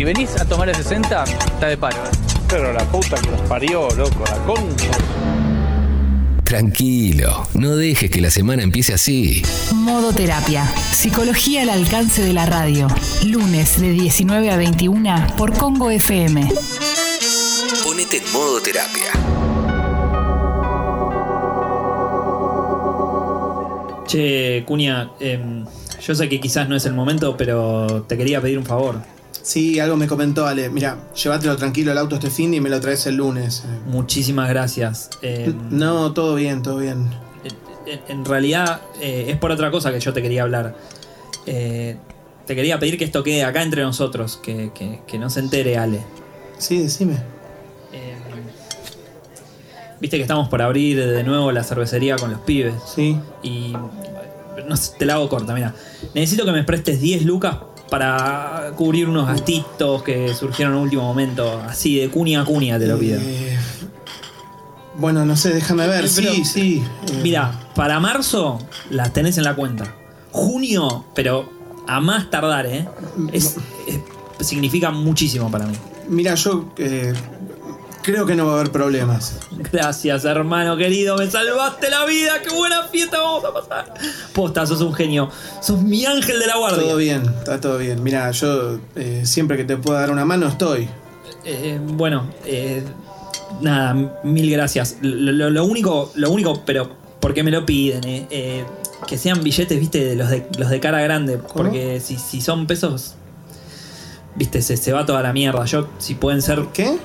Si venís a tomar el 60, está de paro. ¿eh? Pero la puta que los parió, loco, la concha. Tranquilo, no dejes que la semana empiece así. Modo Terapia. Psicología al alcance de la radio. Lunes de 19 a 21 por Congo FM. Ponete en modo terapia. Che, Cuña, em, yo sé que quizás no es el momento, pero te quería pedir un favor. Sí, algo me comentó Ale. Mira, llévatelo tranquilo el auto este fin y me lo traes el lunes. Muchísimas gracias. Em, No, todo bien, todo bien. en, en realidad eh, es por otra cosa que yo te quería hablar. Eh, te quería pedir que esto quede acá entre nosotros, que, que- que no se entere Ale. Sí, decime. Viste que estamos por abrir de nuevo la cervecería con los pibes. Sí. Y no te la hago corta, mira. Necesito que me prestes 10 lucas para cubrir unos gastitos que surgieron en el último momento. Así, de cuña a cuña te lo pido. Eh, bueno, no sé, déjame ver. Pero- sí, sí. eh, Mira, para marzo las tenés en la cuenta. Junio, pero a más tardar, ¿eh? Es, es- significa muchísimo para mí. Mira, yo eh, creo que no va a haber problemas. Gracias, hermano querido, me salvaste la vida. Qué buena fiesta vamos a pasar. Posta, sos un genio. Sos mi ángel de la guardia. Todo bien, está todo bien. Mira, yo eh, siempre que te pueda dar una mano estoy. Eh, bueno, eh, nada, mil gracias. Lo, lo- lo único, lo único, pero porque me lo piden, eh, eh, que sean billetes, viste, de los de los de cara grande, porque si, si son pesos, viste, se, se va toda la mierda. Yo, si pueden ser, ¿qué?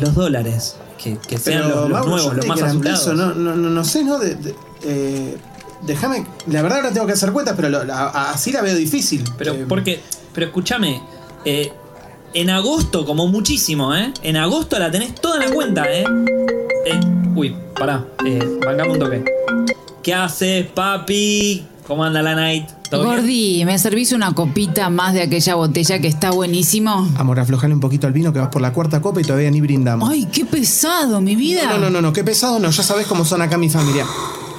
Los dólares, que, que sean Pero, los, los Mauro, yo nuevos, los más azulados. pesos, No, no, no, no sé, ¿no? De- de- eh, déjame. La verdad ahora tengo que hacer cuentas, pero lo- la- así la veo difícil. Pero Eh, porque, pero escúchame, eh, en agosto, como muchísimo, ¿eh? En agosto la tenés toda en la cuenta, ¿eh? Eh, uy, pará, eh, bancame un toque. ¿Qué haces, papi? ¿Cómo anda la night? Gordi, ¿me servís una copita más de aquella botella que está buenísimo? Amor, aflojale un poquito al vino que vas por la cuarta copa y todavía ni brindamos. Ay, qué pesado, mi vida. No, no, no, no, qué pesado no, ya sabes cómo son acá mi familia.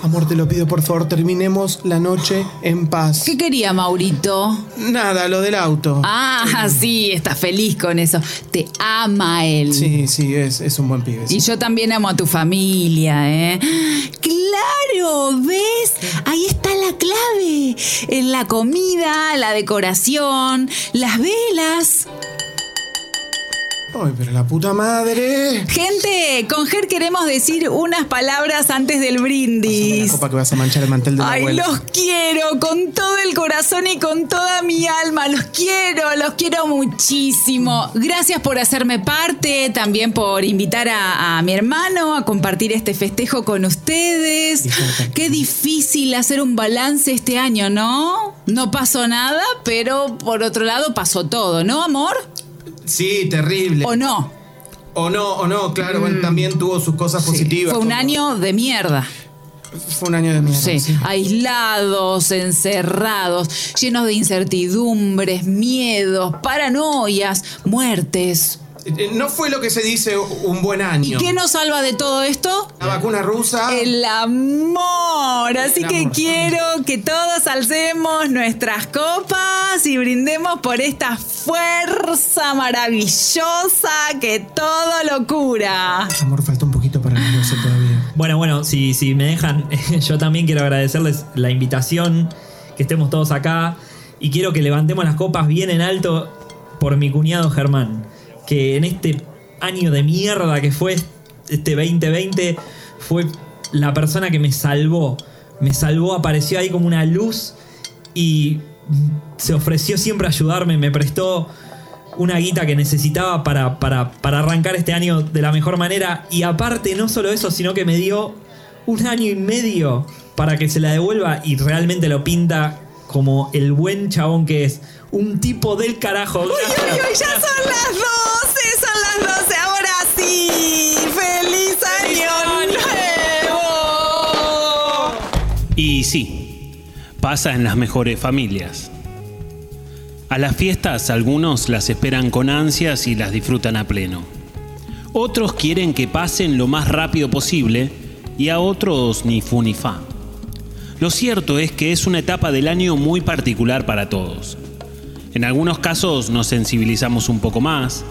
Amor, te lo pido, por favor, terminemos la noche en paz. ¿Qué quería Maurito? Nada, lo del auto. Ah, sí, está feliz con eso. Te ama él. Sí, sí, es, es un buen pibe. sí. Y yo también amo a tu familia, ¿eh? ¡Claro! ¿Ves? Ahí está la clave. En la comida, la decoración, las velas. Ay, pero la puta madre. Gente, con Ger queremos decir unas palabras antes del La brindis. copa que vas a manchar el mantel de la Ay, abuela. los quiero con todo el corazón y con toda mi alma. Los quiero, los quiero muchísimo. Gracias por hacerme parte, también por invitar a, a mi hermano a compartir este festejo con ustedes. Qué difícil hacer un balance este año, ¿no? No pasó nada, pero por otro lado pasó todo, ¿no, amor? Sí, terrible. ¿O no? O no, o no, claro, bueno, también tuvo sus cosas positivas. Fue un como- año de mierda. Fue un año de mierda. Sí, sí. aislados, encerrados, llenos de incertidumbres, miedos, paranoias, muertes. Eh, No fue lo que se dice un buen año. ¿Y qué nos salva de todo esto? La vacuna rusa. El amor. Así El que amor. quiero que todos alcemos nuestras copas y brindemos por esta fuerza maravillosa que todo lo cura. Amor, falta un poquito para las 12 todavía. Bueno, bueno, si, si me dejan, yo también quiero agradecerles la invitación, que estemos todos acá, y quiero que levantemos las copas bien en alto por mi cuñado Germán, que en este año de mierda que fue este 2020, fue la persona que me salvó, me salvó, apareció ahí como una luz y se ofreció siempre a ayudarme, me prestó una guita que necesitaba para, para, para arrancar este año de la mejor manera. Y aparte, no solo eso, sino que me dio un año y medio para que se la devuelva y realmente lo pinta como el buen chabón que es. Un tipo del carajo. Uy, uy, uy, ya son las 12, son las 12, ahora sí. ¡Feliz año nuevo! Y sí, pasa en las mejores familias. A las fiestas algunos las esperan con ansias y las disfrutan a pleno. Otros quieren que pasen lo más rápido posible y a otros ni fu ni fa. Lo cierto es que es una etapa del año muy particular para todos. En algunos casos nos sensibilizamos un poco más,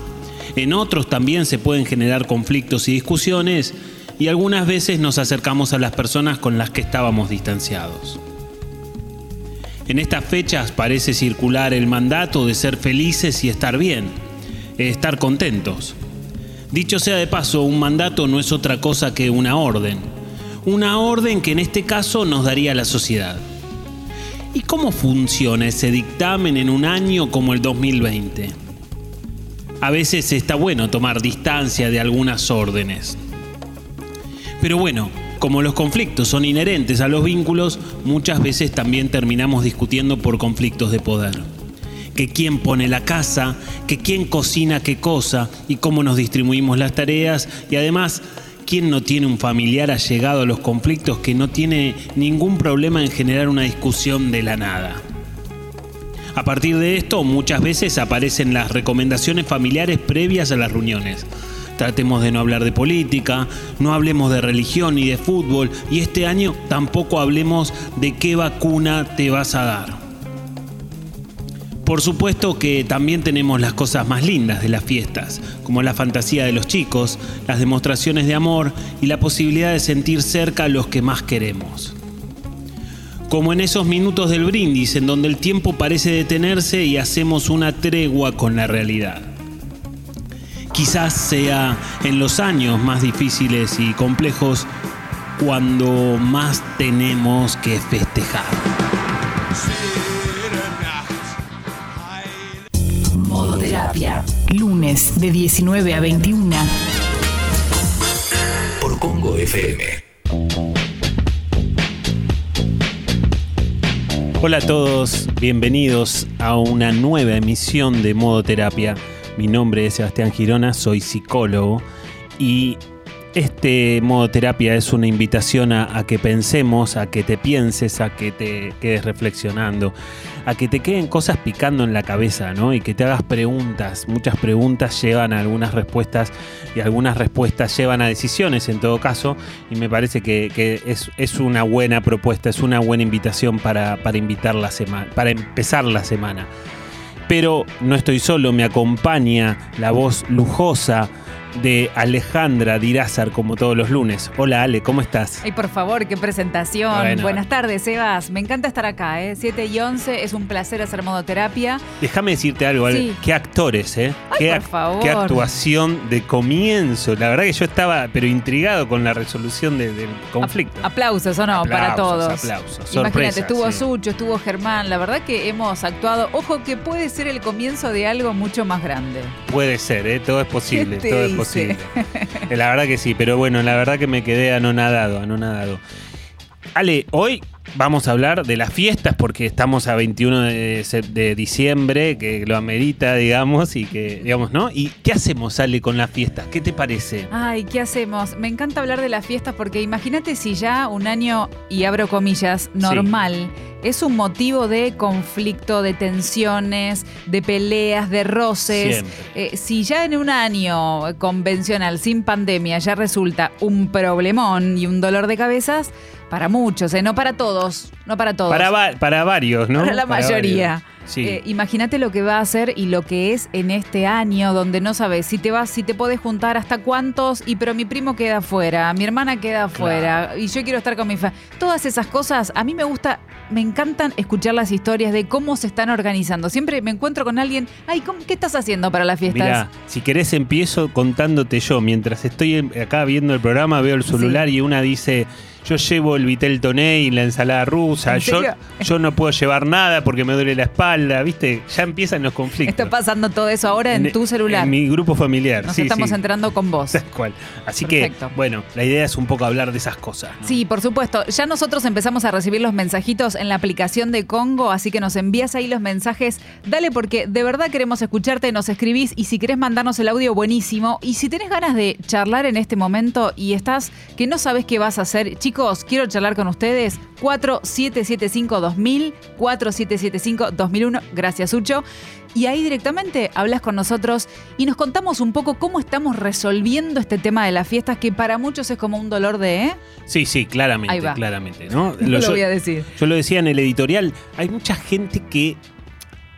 en otros también se pueden generar conflictos y discusiones y algunas veces nos acercamos a las personas con las que estábamos distanciados. En estas fechas parece circular el mandato de ser felices y estar bien, estar contentos. Dicho sea de paso, un mandato no es otra cosa que una orden, una orden que en este caso nos daría la sociedad. ¿Y cómo funciona ese dictamen en un año como el 2020? A veces está bueno tomar distancia de algunas órdenes. Pero bueno, como los conflictos son inherentes a los vínculos, muchas veces también terminamos discutiendo por conflictos de poder. Que quién pone la casa, que quién cocina qué cosa y cómo nos distribuimos las tareas y además quién no tiene un familiar allegado a los conflictos que no tiene ningún problema en generar una discusión de la nada. A partir de esto, muchas veces aparecen las recomendaciones familiares previas a las reuniones. Tratemos de no hablar de política, no hablemos de religión ni de fútbol y este año tampoco hablemos de qué vacuna te vas a dar. Por supuesto que también tenemos las cosas más lindas de las fiestas, como la fantasía de los chicos, las demostraciones de amor y la posibilidad de sentir cerca a los que más queremos. Como en esos minutos del brindis en donde el tiempo parece detenerse y hacemos una tregua con la realidad. Quizás sea en los años más difíciles y complejos cuando más tenemos que festejar. Modo terapia. Lunes de 19 a 21. Por Congo FM. Hola a todos, bienvenidos a una nueva emisión de Modo Terapia. Mi nombre es Sebastián Girona, soy psicólogo y este modo terapia es una invitación a, a, que pensemos, a que te pienses, a que te quedes reflexionando, a que te queden cosas picando en la cabeza, ¿no? Y que te hagas preguntas. Muchas preguntas llevan a algunas respuestas y algunas respuestas llevan a decisiones en todo caso. Y me parece que, es, una buena propuesta, es una buena invitación para invitar la semana, para empezar la semana. Pero no estoy solo, me acompaña la voz lujosa de Alejandra Dirázar, como todos los lunes. Hola Ale, ¿cómo estás? Ay, por favor, qué presentación. Bueno. Buenas tardes, Sebas. Me encanta estar acá, ¿eh? 7 y 11, es un placer hacer modoterapia. Déjame decirte algo, Ale. Sí. Qué actores, ¿eh? Ay, qué, por favor. qué actuación de comienzo. La verdad que yo estaba, pero intrigado con la resolución de, del conflicto. Aplausos, ¿o no? Aplausos, Para todos. Aplausos. Imagínate, Sorpresa, estuvo sí. Sucho, estuvo Germán. La verdad que hemos actuado. Ojo, que puede ser el comienzo de algo mucho más grande. Puede ser, ¿eh? Todo es posible, ¿Qué te todo es hice? Posible. La verdad que sí, pero bueno, la verdad que me quedé anonadado, anonadado. Ale, hoy vamos a hablar de las fiestas porque estamos a 21 de, diciembre, que lo amerita, digamos, y que, digamos, ¿no? ¿Y qué hacemos, Ale, con las fiestas? ¿Qué te parece? Ay, ¿qué hacemos? Me encanta hablar de las fiestas porque imagínate si ya un año, y abro comillas, normal, es un motivo de conflicto, de tensiones, de peleas, de roces. Eh, si ya en un año convencional, sin pandemia, ya resulta un problemón y un dolor de cabezas, para muchos, ¿eh? no para todos, no para todos. Para, va- para varios, ¿no? Para la mayoría. varios. Sí. Eh, Imagínate lo que va a hacer y lo que es en este año, donde no sabes si te vas, si te podés juntar hasta cuántos, y pero mi primo queda afuera, mi hermana queda afuera, y yo quiero estar con mi familia. Todas esas cosas, a mí me gusta, me encantan escuchar las historias de cómo se están organizando. Siempre me encuentro con alguien, ay, ¿cómo- ¿qué estás haciendo para las fiestas? Mira, si querés empiezo contándote yo. Mientras estoy acá viendo el programa, veo el celular y una dice, yo llevo el vitel toné y la ensalada rusa. ¿En Yo, serio? yo no puedo llevar nada porque me duele la espalda. ¿Viste? Ya empiezan los conflictos. Está pasando todo eso ahora en, tu celular. En mi grupo familiar. Nos sí, estamos sí. entrando con vos. Tal cual. Así Perfecto. que, bueno, la idea es un poco hablar de esas cosas. ¿no? Sí, por supuesto. Ya nosotros empezamos a recibir los mensajitos en la aplicación de Congo, así que nos envías ahí los mensajes. Dale porque de verdad queremos escucharte, nos escribís y si querés mandarnos el audio, buenísimo. Y si tenés ganas de charlar en este momento y estás que no sabes qué vas a hacer, chicos, quiero charlar con ustedes. 4775-2000, 4775-2001, gracias Ucho. Y ahí directamente hablas con nosotros y nos contamos un poco cómo estamos resolviendo este tema de las fiestas que para muchos es como un dolor de... ¿eh? Sí, sí, claramente, Ahí va. claramente. ¿no? Lo voy a decir. yo lo decía en el editorial, hay mucha gente que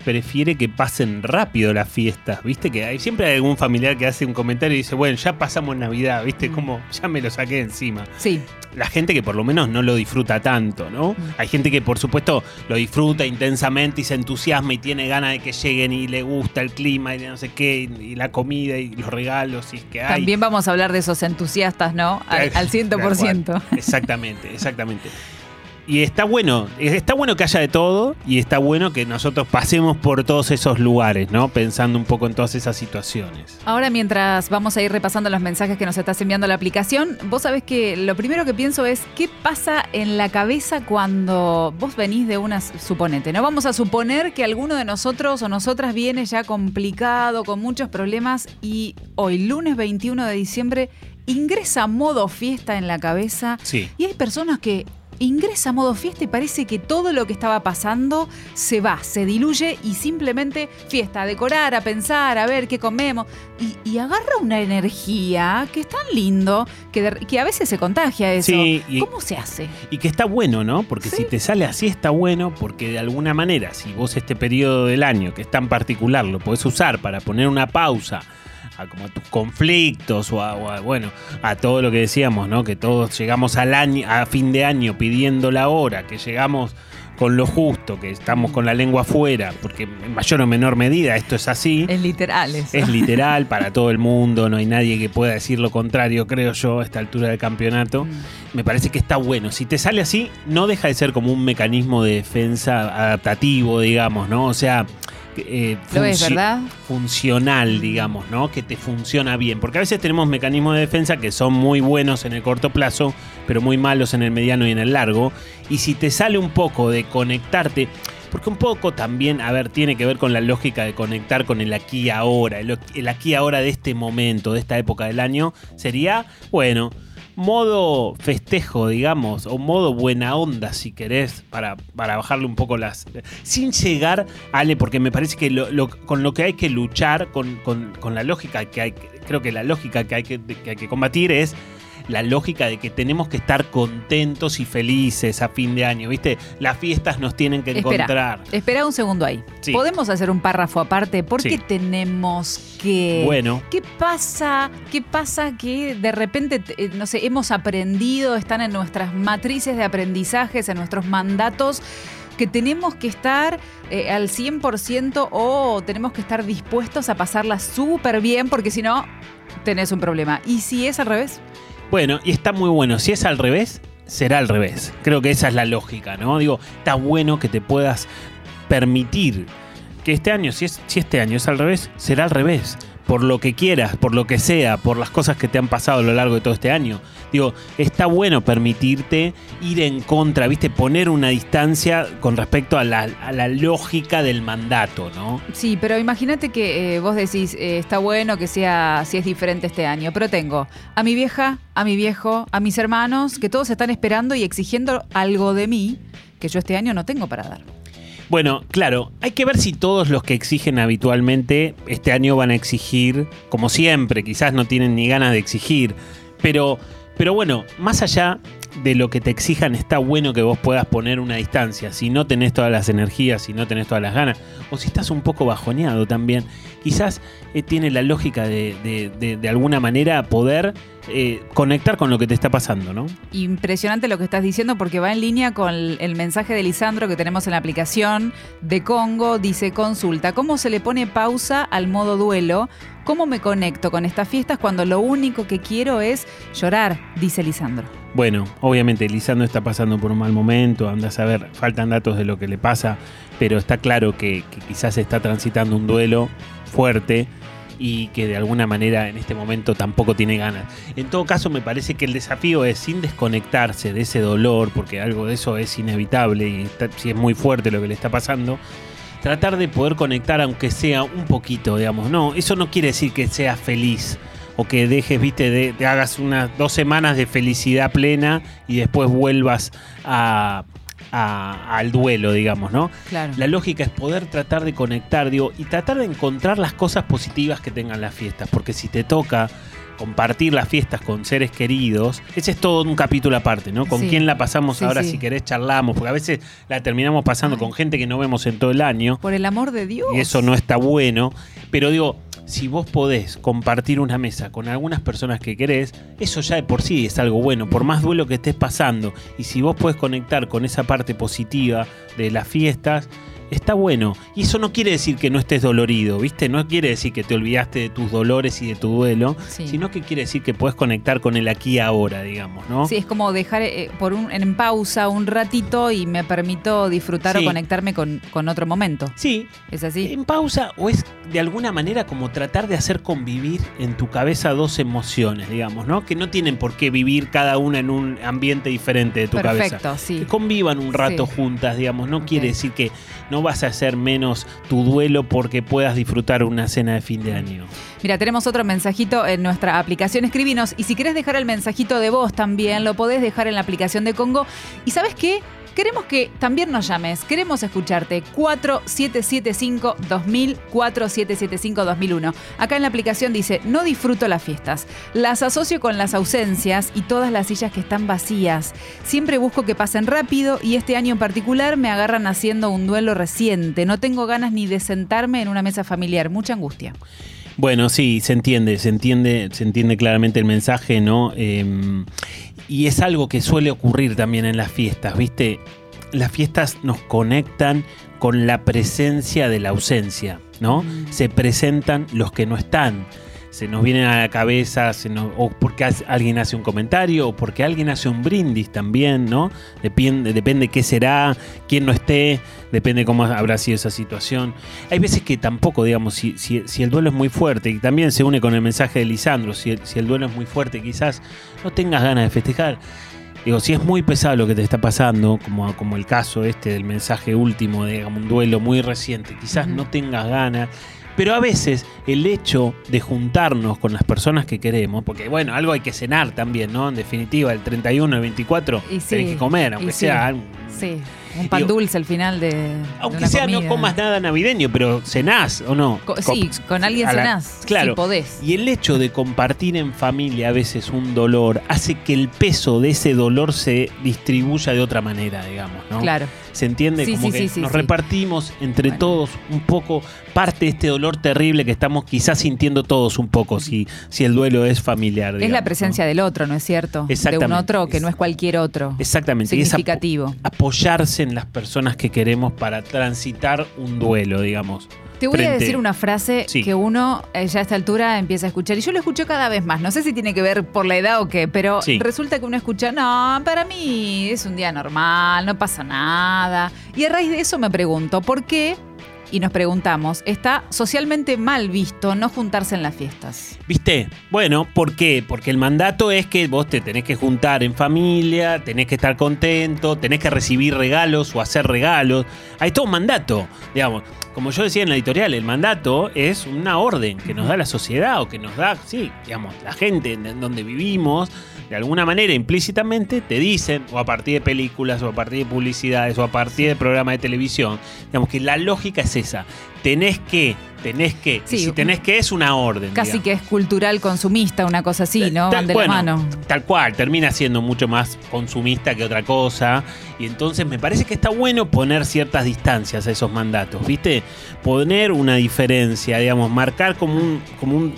prefiere que pasen rápido las fiestas, ¿viste? Que hay, siempre hay algún familiar que hace un comentario y dice, bueno, ya pasamos Navidad, ¿viste? Como ya me lo saqué encima. Sí. La gente que por lo menos no lo disfruta tanto, ¿no? Hay gente que por supuesto lo disfruta intensamente y se entusiasma y tiene ganas de que lleguen y le gusta el clima y no sé qué, y la comida y los regalos y es que hay. También vamos a hablar de esos entusiastas, ¿no? Al, al 100%. Tal cual. Exactamente, exactamente. Y está bueno, está bueno que haya de todo y está bueno que nosotros pasemos por todos esos lugares, ¿no? Pensando un poco en todas esas situaciones. Ahora, mientras vamos a ir repasando los mensajes que nos estás enviando la aplicación, vos sabés que lo primero que pienso es qué pasa en la cabeza cuando vos venís de una, suponete, ¿no? Vamos a suponer que alguno de nosotros o nosotras viene ya complicado, con muchos problemas y hoy, lunes 21 de diciembre, ingresa modo fiesta en la cabeza. Sí. Y hay personas que ingresa a modo fiesta y parece que todo lo que estaba pasando se va, se diluye y simplemente fiesta, a decorar, a pensar, a ver qué comemos. Y, y agarra una energía que es tan lindo que, de- que a veces se contagia eso. Sí, y- ¿Cómo se hace? Y que está bueno, ¿no? Porque Sí. si te sale así está bueno, porque de alguna manera, si vos este periodo del año, que es tan particular, lo podés usar para poner una pausa a como a tus conflictos o a, o a, bueno, a todo lo que decíamos, ¿no? Que todos llegamos al año, a fin de año pidiendo la hora, que llegamos con lo justo, que estamos con la lengua afuera, porque en mayor o menor medida esto es así. Es literal eso. Es literal para todo el mundo, no hay nadie que pueda decir lo contrario, creo yo, a esta altura del campeonato. Mm. Me parece que está bueno. Si te sale así, no deja de ser como un mecanismo de defensa adaptativo, digamos, ¿no? O sea, eh, Lo es, ¿verdad? funcional, digamos, ¿no? Que te funciona bien. Porque a veces tenemos mecanismos de defensa que son muy buenos en el corto plazo, pero muy malos en el mediano y en el largo. Y si te sale un poco de conectarte, porque un poco también, a ver, tiene que ver con la lógica de conectar con el aquí y ahora. El, el aquí y ahora de este momento, de esta época del año, sería, bueno, modo festejo, digamos, o modo buena onda, si querés, para, para bajarle un poco las... Sin llegar, Ale, porque me parece que lo- con lo que hay que luchar, con, con- con la lógica que hay, creo que la lógica que hay que, que hay que combatir es la lógica de que tenemos que estar contentos y felices a fin de año, ¿viste? Las fiestas nos tienen que Espera, encontrar. espera un segundo ahí. Sí. ¿Podemos hacer un párrafo aparte? ¿Por Sí. qué tenemos que...? Bueno. ¿Qué pasa? ¿Qué pasa que de repente, eh, no sé, hemos aprendido, están en nuestras matrices de aprendizajes, en nuestros mandatos, que tenemos que estar eh, al 100% o tenemos que estar dispuestos a pasarla súper bien, porque si no, tenés un problema. ¿Y si es al revés? Bueno, y está muy bueno. Si es al revés, será al revés. Creo que esa es la lógica, ¿no? Digo, está bueno que te puedas permitir que este año, si, es, si este año es al revés, será al revés. Por lo que quieras, por lo que sea, por las cosas que te han pasado a lo largo de todo este año. Digo, está bueno permitirte ir en contra, ¿viste? Poner una distancia con respecto a la, lógica del mandato, ¿no? Sí, pero imagínate que eh, vos decís, eh, está bueno que sea, si es diferente este año, pero tengo a mi vieja, a mi viejo, a mis hermanos, que todos están esperando y exigiendo algo de mí que yo este año no tengo para dar. Bueno, claro, hay que ver si todos los que exigen habitualmente este año van a exigir, como siempre, quizás no tienen ni ganas de exigir, pero, pero bueno, más allá de lo que te exijan, está bueno que vos puedas poner una distancia, si no tenés todas las energías, si no tenés todas las ganas, o si estás un poco bajoneado también, quizás eh, tiene la lógica de, de- de- de alguna manera poder eh, conectar con lo que te está pasando, ¿no? Impresionante lo que estás diciendo porque va en línea con el el mensaje de Lisandro que tenemos en la aplicación de Congo. Dice, consulta, ¿cómo se le pone pausa al modo duelo? ¿Cómo me conecto con estas fiestas cuando lo único que quiero es llorar? Dice Lisandro. Bueno, obviamente Lisandro está pasando por un mal momento, anda a saber, faltan datos de lo que le pasa, pero está claro que, que quizás está transitando un duelo fuerte y que de alguna manera en este momento tampoco tiene ganas. En todo caso, me parece que el desafío es sin desconectarse de ese dolor, porque algo de eso es inevitable y si es muy fuerte lo que le está pasando, tratar de poder conectar aunque sea un poquito, digamos. No, eso no quiere decir que seas feliz o que dejes, viste, de, te hagas unas dos semanas de felicidad plena y después vuelvas a, a- al duelo, digamos, ¿no? Claro. La lógica es poder tratar de conectar, digo, y tratar de encontrar las cosas positivas que tengan las fiestas, porque si te toca compartir las fiestas con seres queridos, ese es todo un capítulo aparte, ¿no? Con Sí. quién la pasamos Sí, ahora, sí. si querés charlamos, porque a veces la terminamos pasando Ay. con gente que no vemos en todo el año, Por el amor de Dios. y eso no está bueno, pero digo, si vos podés compartir una mesa con algunas personas que querés, eso ya de por sí es algo bueno, por más duelo que estés pasando, y si vos podés conectar con esa parte positiva de las fiestas, está bueno. Y eso no quiere decir que no estés dolorido, ¿viste? No quiere decir que te olvidaste de tus dolores y de tu duelo, Sí. sino que quiere decir que podés conectar con el aquí y ahora, digamos, ¿no? Sí, es como dejar eh, por un, en pausa un ratito y me permito disfrutar Sí. o conectarme con, con otro momento. Sí, ¿Es así? en pausa o es de alguna manera como tratar de hacer convivir en tu cabeza dos emociones, digamos, ¿no? Que no tienen por qué vivir cada una en un ambiente diferente de tu cabeza. Perfecto, sí. Que convivan un rato Sí. juntas, digamos. No quiere decir que no vas a hacer menos tu duelo porque puedas disfrutar una cena de fin de año. Mira, tenemos otro mensajito en nuestra aplicación Escribinos y si querés dejar el mensajito de voz también, lo podés dejar en la aplicación de Congo. ¿Y sabes qué? Queremos que también nos llames, queremos escucharte 4775-2000, 4775-2001. Acá en la aplicación dice, no disfruto las fiestas, las asocio con las ausencias y todas las sillas que están vacías. Siempre busco que pasen rápido y este año en particular me agarran haciendo un duelo reciente. No tengo ganas ni de sentarme en una mesa familiar, mucha angustia. Bueno, sí, se entiende, se entiende, se entiende claramente el mensaje, ¿no? Eh, y es algo que suele ocurrir también en las fiestas, ¿viste? Las fiestas nos conectan con la presencia de la ausencia, ¿no? Se presentan los que no están. Se nos vienen a la cabeza, se nos- o porque alguien hace un comentario, o porque alguien hace un brindis también, ¿no? Depende, depende qué será, quién no esté, depende cómo habrá sido esa situación. Hay veces que tampoco, digamos, si, si- si el duelo es muy fuerte, y también se une con el mensaje de Lisandro, si el, si el duelo es muy fuerte, quizás no tengas ganas de festejar. Digo, si es muy pesado lo que te está pasando, como, como el caso este del mensaje último de un duelo muy reciente, quizás no tengas ganas. Pero a veces el hecho de juntarnos con las personas que queremos, porque bueno, algo hay que cenar también, ¿no? En definitiva, el 31, el 24, Y sí, tenés que comer, aunque sí. sea un- Sí, un pan Digo, dulce al final de. de aunque una sea no comas nada navideño, pero cenás o no. Co- sí, con alguien la- cenás. Claro. Si podés. Y el hecho de compartir en familia a veces un dolor hace que el peso de ese dolor se distribuya de otra manera, digamos, ¿no? Claro. ¿Se entiende? Sí, Como sí, que sí, nos repartimos entre Bueno. todos un poco parte de este dolor terrible que estamos quizás sintiendo todos un poco si, si el duelo es familiar. es la presencia ¿no? del otro, ¿no es cierto? De un Exactamente. otro que no es cualquier otro. Exactamente. y es apo- Significativo. apoyarse en las personas que queremos para transitar un duelo, digamos. Te voy a decir una frase Sí. que uno eh, ya a esta altura empieza a escuchar. Y yo lo escucho cada vez más. No sé si tiene que ver por la edad o qué, pero Sí. resulta que uno escucha, no, para mí es un día normal, no pasa nada. Y a raíz de eso me pregunto, ¿por qué? Y nos preguntamos, ¿está socialmente mal visto no juntarse en las fiestas? ¿Viste? Bueno, ¿por qué? Porque el mandato es que vos te tenés que juntar en familia, tenés que estar contento, tenés que recibir regalos o hacer regalos. Hay todo un mandato, digamos. Como yo decía en la editorial, el mandato es una orden que nos da la sociedad o que nos da, sí, digamos, la gente en donde vivimos, de alguna manera implícitamente te dicen, o a partir de películas, o a partir de publicidades, o a partir de programas de televisión, digamos que la lógica es esa. Tenés que, tenés que, y si tenés que es una orden. Casi digamos. que es cultural consumista, una cosa así, ¿no? Tal- de bueno, la mano. Tal cual, termina siendo mucho más consumista que otra cosa. Y entonces me parece que está bueno poner ciertas distancias a esos mandatos, ¿viste? Poner una diferencia, digamos, marcar como un, como un,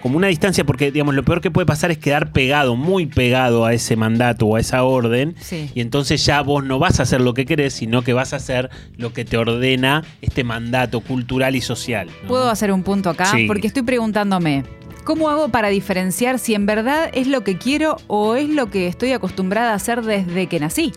como una distancia, porque digamos, lo peor que puede pasar es quedar pegado, muy pegado a ese mandato o a esa orden. Sí. Y entonces ya vos no vas a hacer lo que querés, sino que vas a hacer lo que te ordena este mandato cultural y social. ¿no? ¿Puedo hacer un punto acá? Sí. Porque estoy preguntándome, ¿cómo hago para diferenciar si en verdad es lo que quiero o es lo que estoy acostumbrada a hacer desde que nací?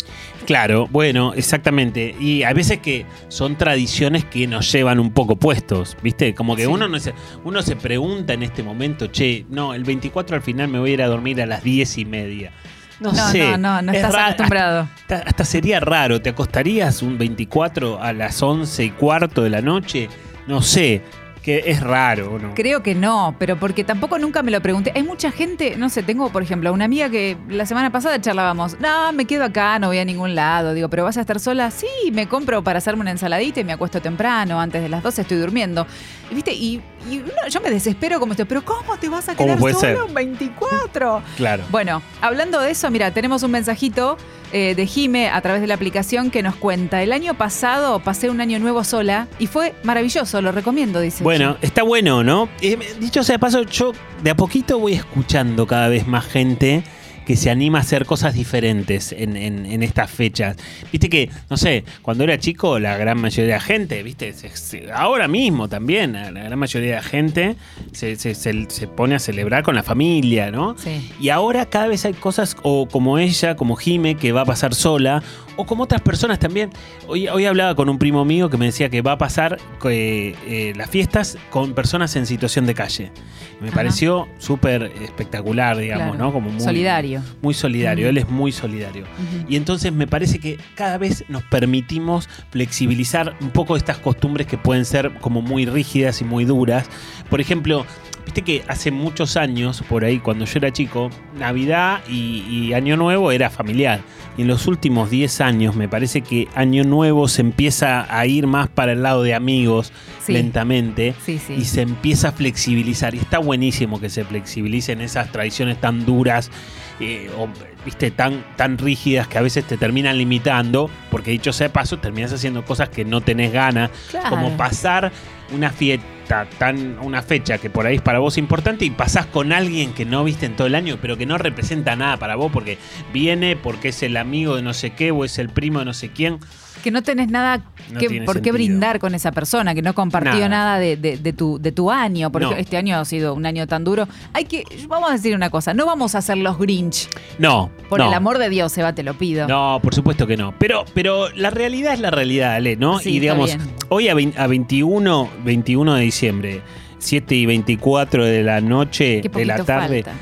Claro, bueno, exactamente. Y hay veces que son tradiciones que nos llevan un poco puestos, ¿viste? Como que Sí. uno, no se, uno se pregunta en este momento, che, no, el 24 al final me voy a ir a dormir a las 10 y media. No, No, sé. no, no, no es estás ra- acostumbrado. Hasta, hasta sería raro. ¿Te acostarías un 24 a las 11 y cuarto de la noche? No sé. Que es raro, ¿no? Creo que no, pero porque tampoco nunca me lo pregunté. Hay mucha gente, no sé, tengo por ejemplo una amiga que la semana pasada charlábamos, no, me quedo acá, no voy a ningún lado. Digo, pero vas a estar sola, sí, me compro para hacerme una ensaladita y me acuesto temprano, antes de las 12 estoy durmiendo. Viste, y, y uno- yo me desespero como estoy, pero ¿cómo te vas a ¿Cómo quedar solo un 24? Claro. Bueno, hablando de eso, mira, tenemos un mensajito eh, de Jime a través de la aplicación que nos cuenta. El año pasado pasé un año nuevo sola y fue maravilloso, lo recomiendo, dice. Bueno, está bueno, ¿no? Eh, dicho sea de paso, yo de a poquito voy escuchando cada vez más gente que se anima a hacer cosas diferentes en, en- en estas fechas. Viste que, no sé, cuando era chico, la gran mayoría de la gente, viste, Se- se- ahora mismo también, la gran mayoría de la gente se, se- pone a celebrar con la familia, ¿no? Sí. Y ahora cada vez hay cosas o como ella, como Jime, que va a pasar sola, o como otras personas también. Hoy, hoy hablaba con un primo mío que me decía que va a pasar eh, eh, las fiestas con personas en situación de calle. Me Ajá. pareció súper espectacular, digamos, Claro. ¿no? Como muy, Solidario. Muy solidario, él es muy solidario. Y entonces me parece que cada vez nos permitimos flexibilizar un poco estas costumbres que pueden ser como muy rígidas y muy duras. Por ejemplo, viste que hace muchos años, por ahí cuando yo era chico, Navidad y, y Año Nuevo era familiar. Y en los últimos 10 años me parece que Año Nuevo se empieza a ir más para el lado de amigos Sí. lentamente Sí, sí. y se empieza a flexibilizar. Y está buenísimo que se flexibilicen esas tradiciones tan duras, eh, o, viste, tan, tan rígidas que a veces te terminan limitando, porque dicho sea paso, terminas haciendo cosas que no tenés ganas, Claro. como pasar una fiesta tan una fecha que por ahí es para vos importante y pasás con alguien que no viste en todo el año pero que no representa nada para vos porque viene porque es el amigo de no sé qué o es el primo de no sé quién Que no tenés nada No que, por qué brindar con esa persona, que no compartió Nada. nada, de, de- de tu, de tu año, porque No. este año ha sido un año tan duro. Hay que, vamos a decir una cosa, no vamos a hacer los Grinch. no Por no. el amor de Dios, Eva, te lo pido. No, por supuesto que no. Pero, pero la realidad es la realidad, Ale, ¿no? Sí, y digamos, hoy a, vein- a 21, 21 de diciembre, 7 y 24 de la noche, de la tarde. falta.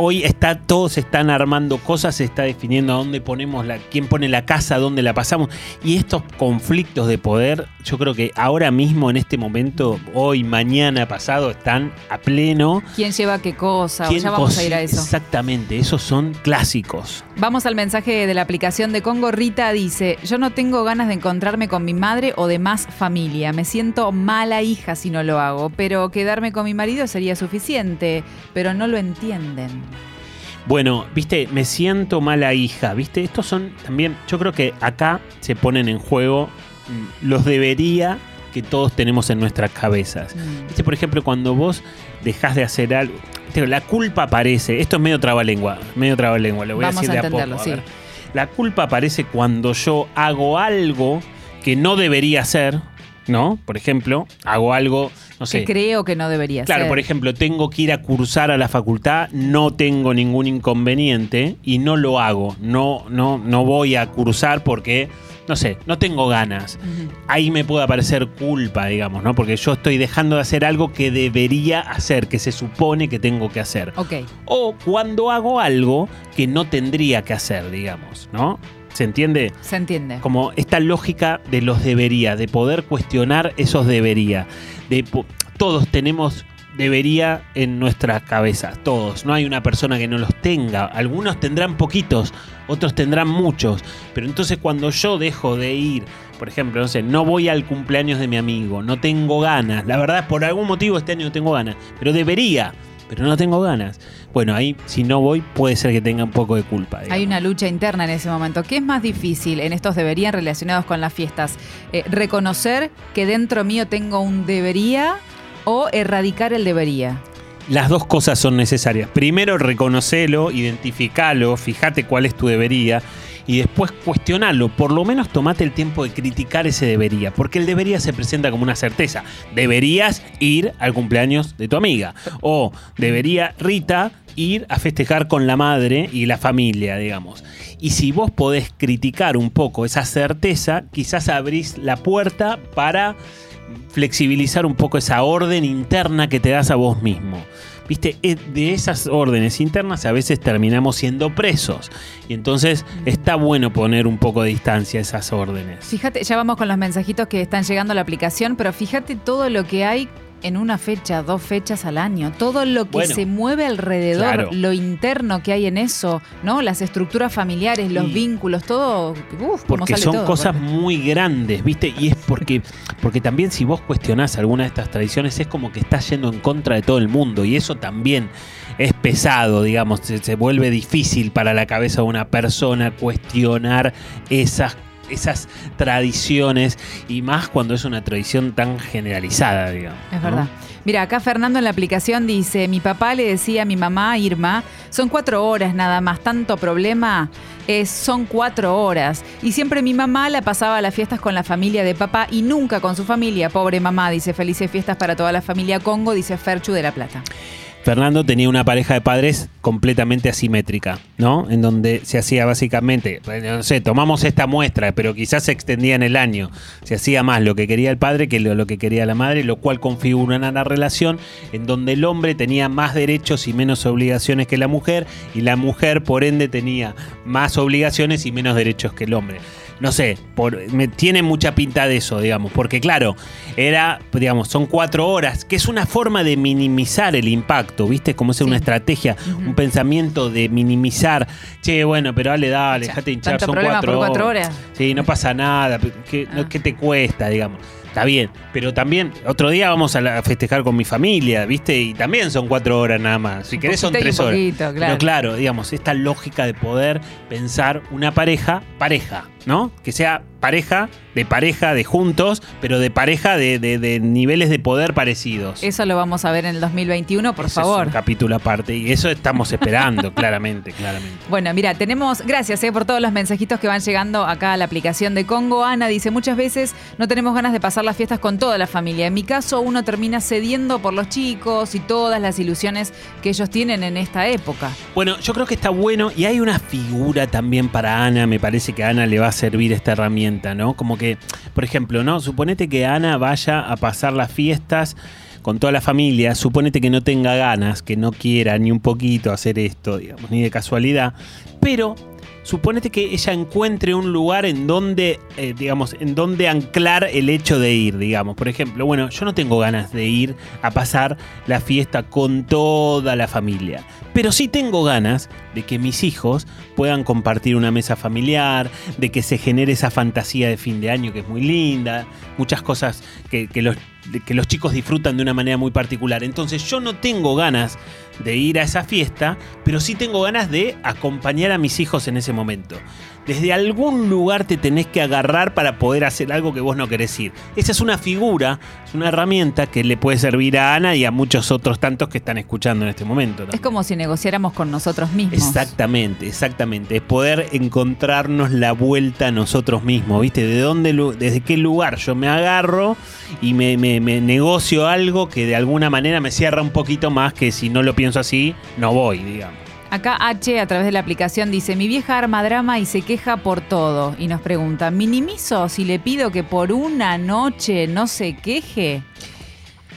Hoy está, todos están armando cosas, se está definiendo a dónde ponemos la, quién pone la casa, dónde la pasamos. Y estos conflictos de poder, yo creo que ahora mismo, en este momento, hoy, mañana, pasado, están a pleno. ¿Quién lleva qué cosa? ¿Quién Ya vamos a ir a eso. Exactamente, esos son clásicos. Vamos al mensaje de la aplicación de Congo. Rita dice, yo no tengo ganas de encontrarme con mi madre o de más familia. Me siento mala hija si no lo hago, pero quedarme con mi marido sería suficiente, pero no lo entienden. Bueno, viste, me siento mala hija, viste, estos son también, yo creo que acá se ponen en juego los debería que todos tenemos en nuestras cabezas. Mm. Viste, por ejemplo, cuando vos dejás de hacer algo, la culpa aparece, esto es medio trabalengua, medio trabalengua, lo voy Vamos a decir a de a poco. a sí. La culpa aparece cuando yo hago algo que no debería hacer, ¿no? Por ejemplo, hago algo, no sé. Que creo que no debería Claro, ser. por ejemplo, tengo que ir a cursar a la facultad, no tengo ningún inconveniente y no lo hago. No, no, no voy a cursar porque, no sé, no tengo ganas. Ahí me puede aparecer culpa, digamos, ¿no? Porque yo estoy dejando de hacer algo que debería hacer, que se supone que tengo que hacer. Ok. O cuando hago algo que no tendría que hacer, digamos, ¿no? ¿Se entiende? Se entiende. como esta lógica de los debería, de poder cuestionar esos debería. De, todos tenemos debería en nuestras cabezas, todos. No hay una persona que no los tenga. Algunos tendrán poquitos, otros tendrán muchos. Pero entonces cuando yo dejo de ir, por ejemplo, no sé, no voy al cumpleaños de mi amigo, no tengo ganas. La verdad, por algún motivo este año no tengo ganas, pero debería. Pero no tengo ganas. Bueno, ahí si no voy puede ser que tenga un poco de culpa. Hay una lucha interna en ese momento. ¿Qué es más difícil en estos deberían relacionados con las fiestas? Eh, ¿Reconocer que dentro mío tengo un debería o erradicar el debería? Las dos cosas son necesarias. Primero, reconocelo, identificalo, fíjate cuál es tu debería. Y después cuestionarlo. Por lo menos tomate el tiempo de criticar ese debería. Porque el debería se presenta como una certeza. Deberías ir al cumpleaños de tu amiga. O debería Rita ir a festejar con la madre y la familia, digamos. Y si vos podés criticar un poco esa certeza, quizás abrís la puerta para flexibilizar un poco esa orden interna que te das a vos mismo. Viste, Eh, de esas órdenes internas a veces terminamos siendo presos. Y entonces está bueno poner un poco de distancia a esas órdenes. Fíjate, ya vamos con los mensajitos que están llegando a la aplicación, pero fíjate todo lo que hay en una fecha, dos fechas al año. Todo lo que Bueno, se mueve alrededor, claro. lo interno que hay en eso, ¿no? Las estructuras familiares, los Y- vínculos, todo. Uf, Porque sale son todo, cosas bueno. muy grandes, ¿viste? Y es porque, porque también si vos cuestionás alguna de estas tradiciones es como que estás yendo en contra de todo el mundo y eso también es pesado, digamos, se, se vuelve difícil para la cabeza de una persona cuestionar esas esas tradiciones y más cuando es una tradición tan generalizada, digamos. Es ¿no? verdad. Mira, acá Fernando en la aplicación dice, mi papá le decía a mi mamá, Irma, son cuatro horas nada más, tanto problema es, son cuatro horas. Y siempre mi mamá la pasaba a las fiestas con la familia de papá y nunca con su familia. Pobre mamá, dice, felices fiestas para toda la familia Congo, dice Ferchu de La Plata. Fernando tenía una pareja de padres completamente asimétrica, ¿no? En donde se hacía básicamente, no sé, tomamos esta muestra, pero quizás se extendía en el año. Se hacía más lo que quería el padre que lo, que quería la madre, lo cual configura una relación en donde el hombre tenía más derechos y menos obligaciones que la mujer, y la mujer, por ende, tenía más obligaciones y menos derechos que el hombre no sé, por, me tiene mucha pinta de eso, digamos, porque claro, era, digamos, son cuatro horas, que es una forma de minimizar el impacto, ¿viste? Como es una estrategia, un pensamiento de minimizar, che, bueno, pero dale, dale, Cha, dejate hinchar, son cuatro, por cuatro horas. Sí, no pasa nada, ¿qué, Ah. ¿qué te cuesta, digamos? Está bien, pero también otro día vamos a, la- a festejar con mi familia, ¿viste? Y también son cuatro horas nada más. Si Un querés son tres horas. claro. Pero claro, digamos, esta lógica de poder pensar una pareja, pareja, ¿no? Que sea pareja, de pareja, de juntos, pero de pareja de, de- de niveles de poder parecidos. Eso lo vamos a ver en el 2021, por Ese es favor. un capítulo aparte y eso estamos esperando, claramente, claramente. Bueno, mira, tenemos, gracias eh, por todos los mensajitos que van llegando acá a la aplicación de Congo. Ana dice, muchas veces no tenemos ganas de pasar las fiestas con toda la familia. En mi caso, uno termina cediendo por los chicos y todas las ilusiones que ellos tienen en esta época. Bueno, yo creo que está bueno y hay una figura también para Ana, me parece que a Ana le va a servir esta herramienta, ¿no? Como que, por ejemplo, ¿no? Suponete que Ana vaya a pasar las fiestas con toda la familia, suponete que no tenga ganas, que no quiera ni un poquito hacer esto, digamos, ni de casualidad, pero suponete que ella encuentre un lugar en donde, eh, digamos, en donde anclar el hecho de ir, digamos. Por ejemplo, bueno, yo no tengo ganas de ir a pasar la fiesta con toda la familia, pero sí tengo ganas de que mis hijos puedan compartir una mesa familiar, de que se genere esa fantasía de fin de año que es muy linda, muchas cosas que, los, que los chicos disfrutan de una manera muy particular. Entonces yo no tengo ganas de ir a esa fiesta, pero sí tengo ganas de acompañar a mis hijos en ese momento. Desde algún lugar te tenés que agarrar para poder hacer algo que vos no querés ir. Esa es una figura, es una herramienta que le puede servir a Ana y a muchos otros tantos que están escuchando en este momento. Es como si negociáramos con nosotros mismos. Exactamente, exactamente. Es poder encontrarnos la vuelta a nosotros mismos, ¿viste? De dónde, desde qué lugar yo me agarro y me, me- me negocio algo que de alguna manera me cierra un poquito más que si no lo pienso así, no voy, digamos. Acá H a través de la aplicación dice, mi vieja arma drama y se queja por todo. Y nos pregunta, ¿minimizo si le pido que por una noche no se queje?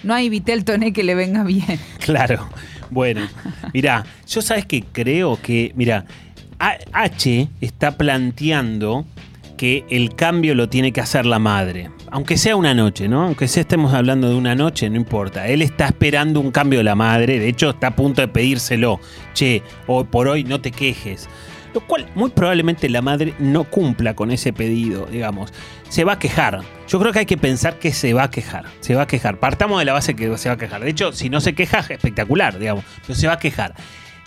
No hay Vitel Toné que le venga bien. Claro. Bueno, mirá, yo sabes que creo que, mira, H está planteando que el cambio lo tiene que hacer la madre. Aunque sea una noche, ¿no? Aunque sea estemos hablando de una noche, no importa. Él está esperando un cambio de la madre. De hecho, está a punto de pedírselo. Che, hoy por hoy no te quejes. Lo cual muy probablemente la madre no cumpla con ese pedido, digamos. Se va a quejar. Yo creo que hay que pensar que se va a quejar. Se va a quejar. Partamos de la base que se va a quejar. De hecho, si no se queja, espectacular, digamos. Pero se va a quejar.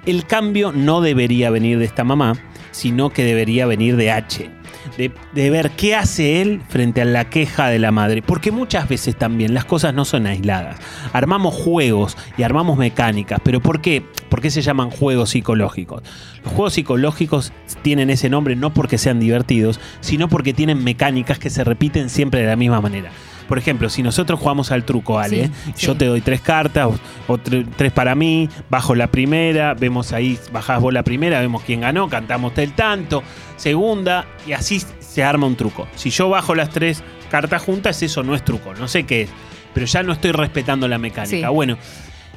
El cambio no debería venir de esta mamá, sino que debería venir de H. De, ver qué hace él frente a la queja de la madre. Porque muchas veces también las cosas no son aisladas. Armamos juegos y armamos mecánicas. ¿Pero por qué? ¿Por qué se llaman juegos psicológicos? Los juegos psicológicos tienen ese nombre no porque sean divertidos, sino porque tienen mecánicas que se repiten siempre de la misma manera. Por ejemplo, si nosotros jugamos al truco, Ale, Sí, yo sí. te doy tres cartas, o, o tre- tres para mí, bajo la primera, vemos ahí, bajás vos la primera, vemos quién ganó, cantamos el tanto, segunda, y así se arma un truco. Si yo bajo las tres cartas juntas, eso no es truco, no sé qué es, pero ya no estoy respetando la mecánica. Sí. Bueno,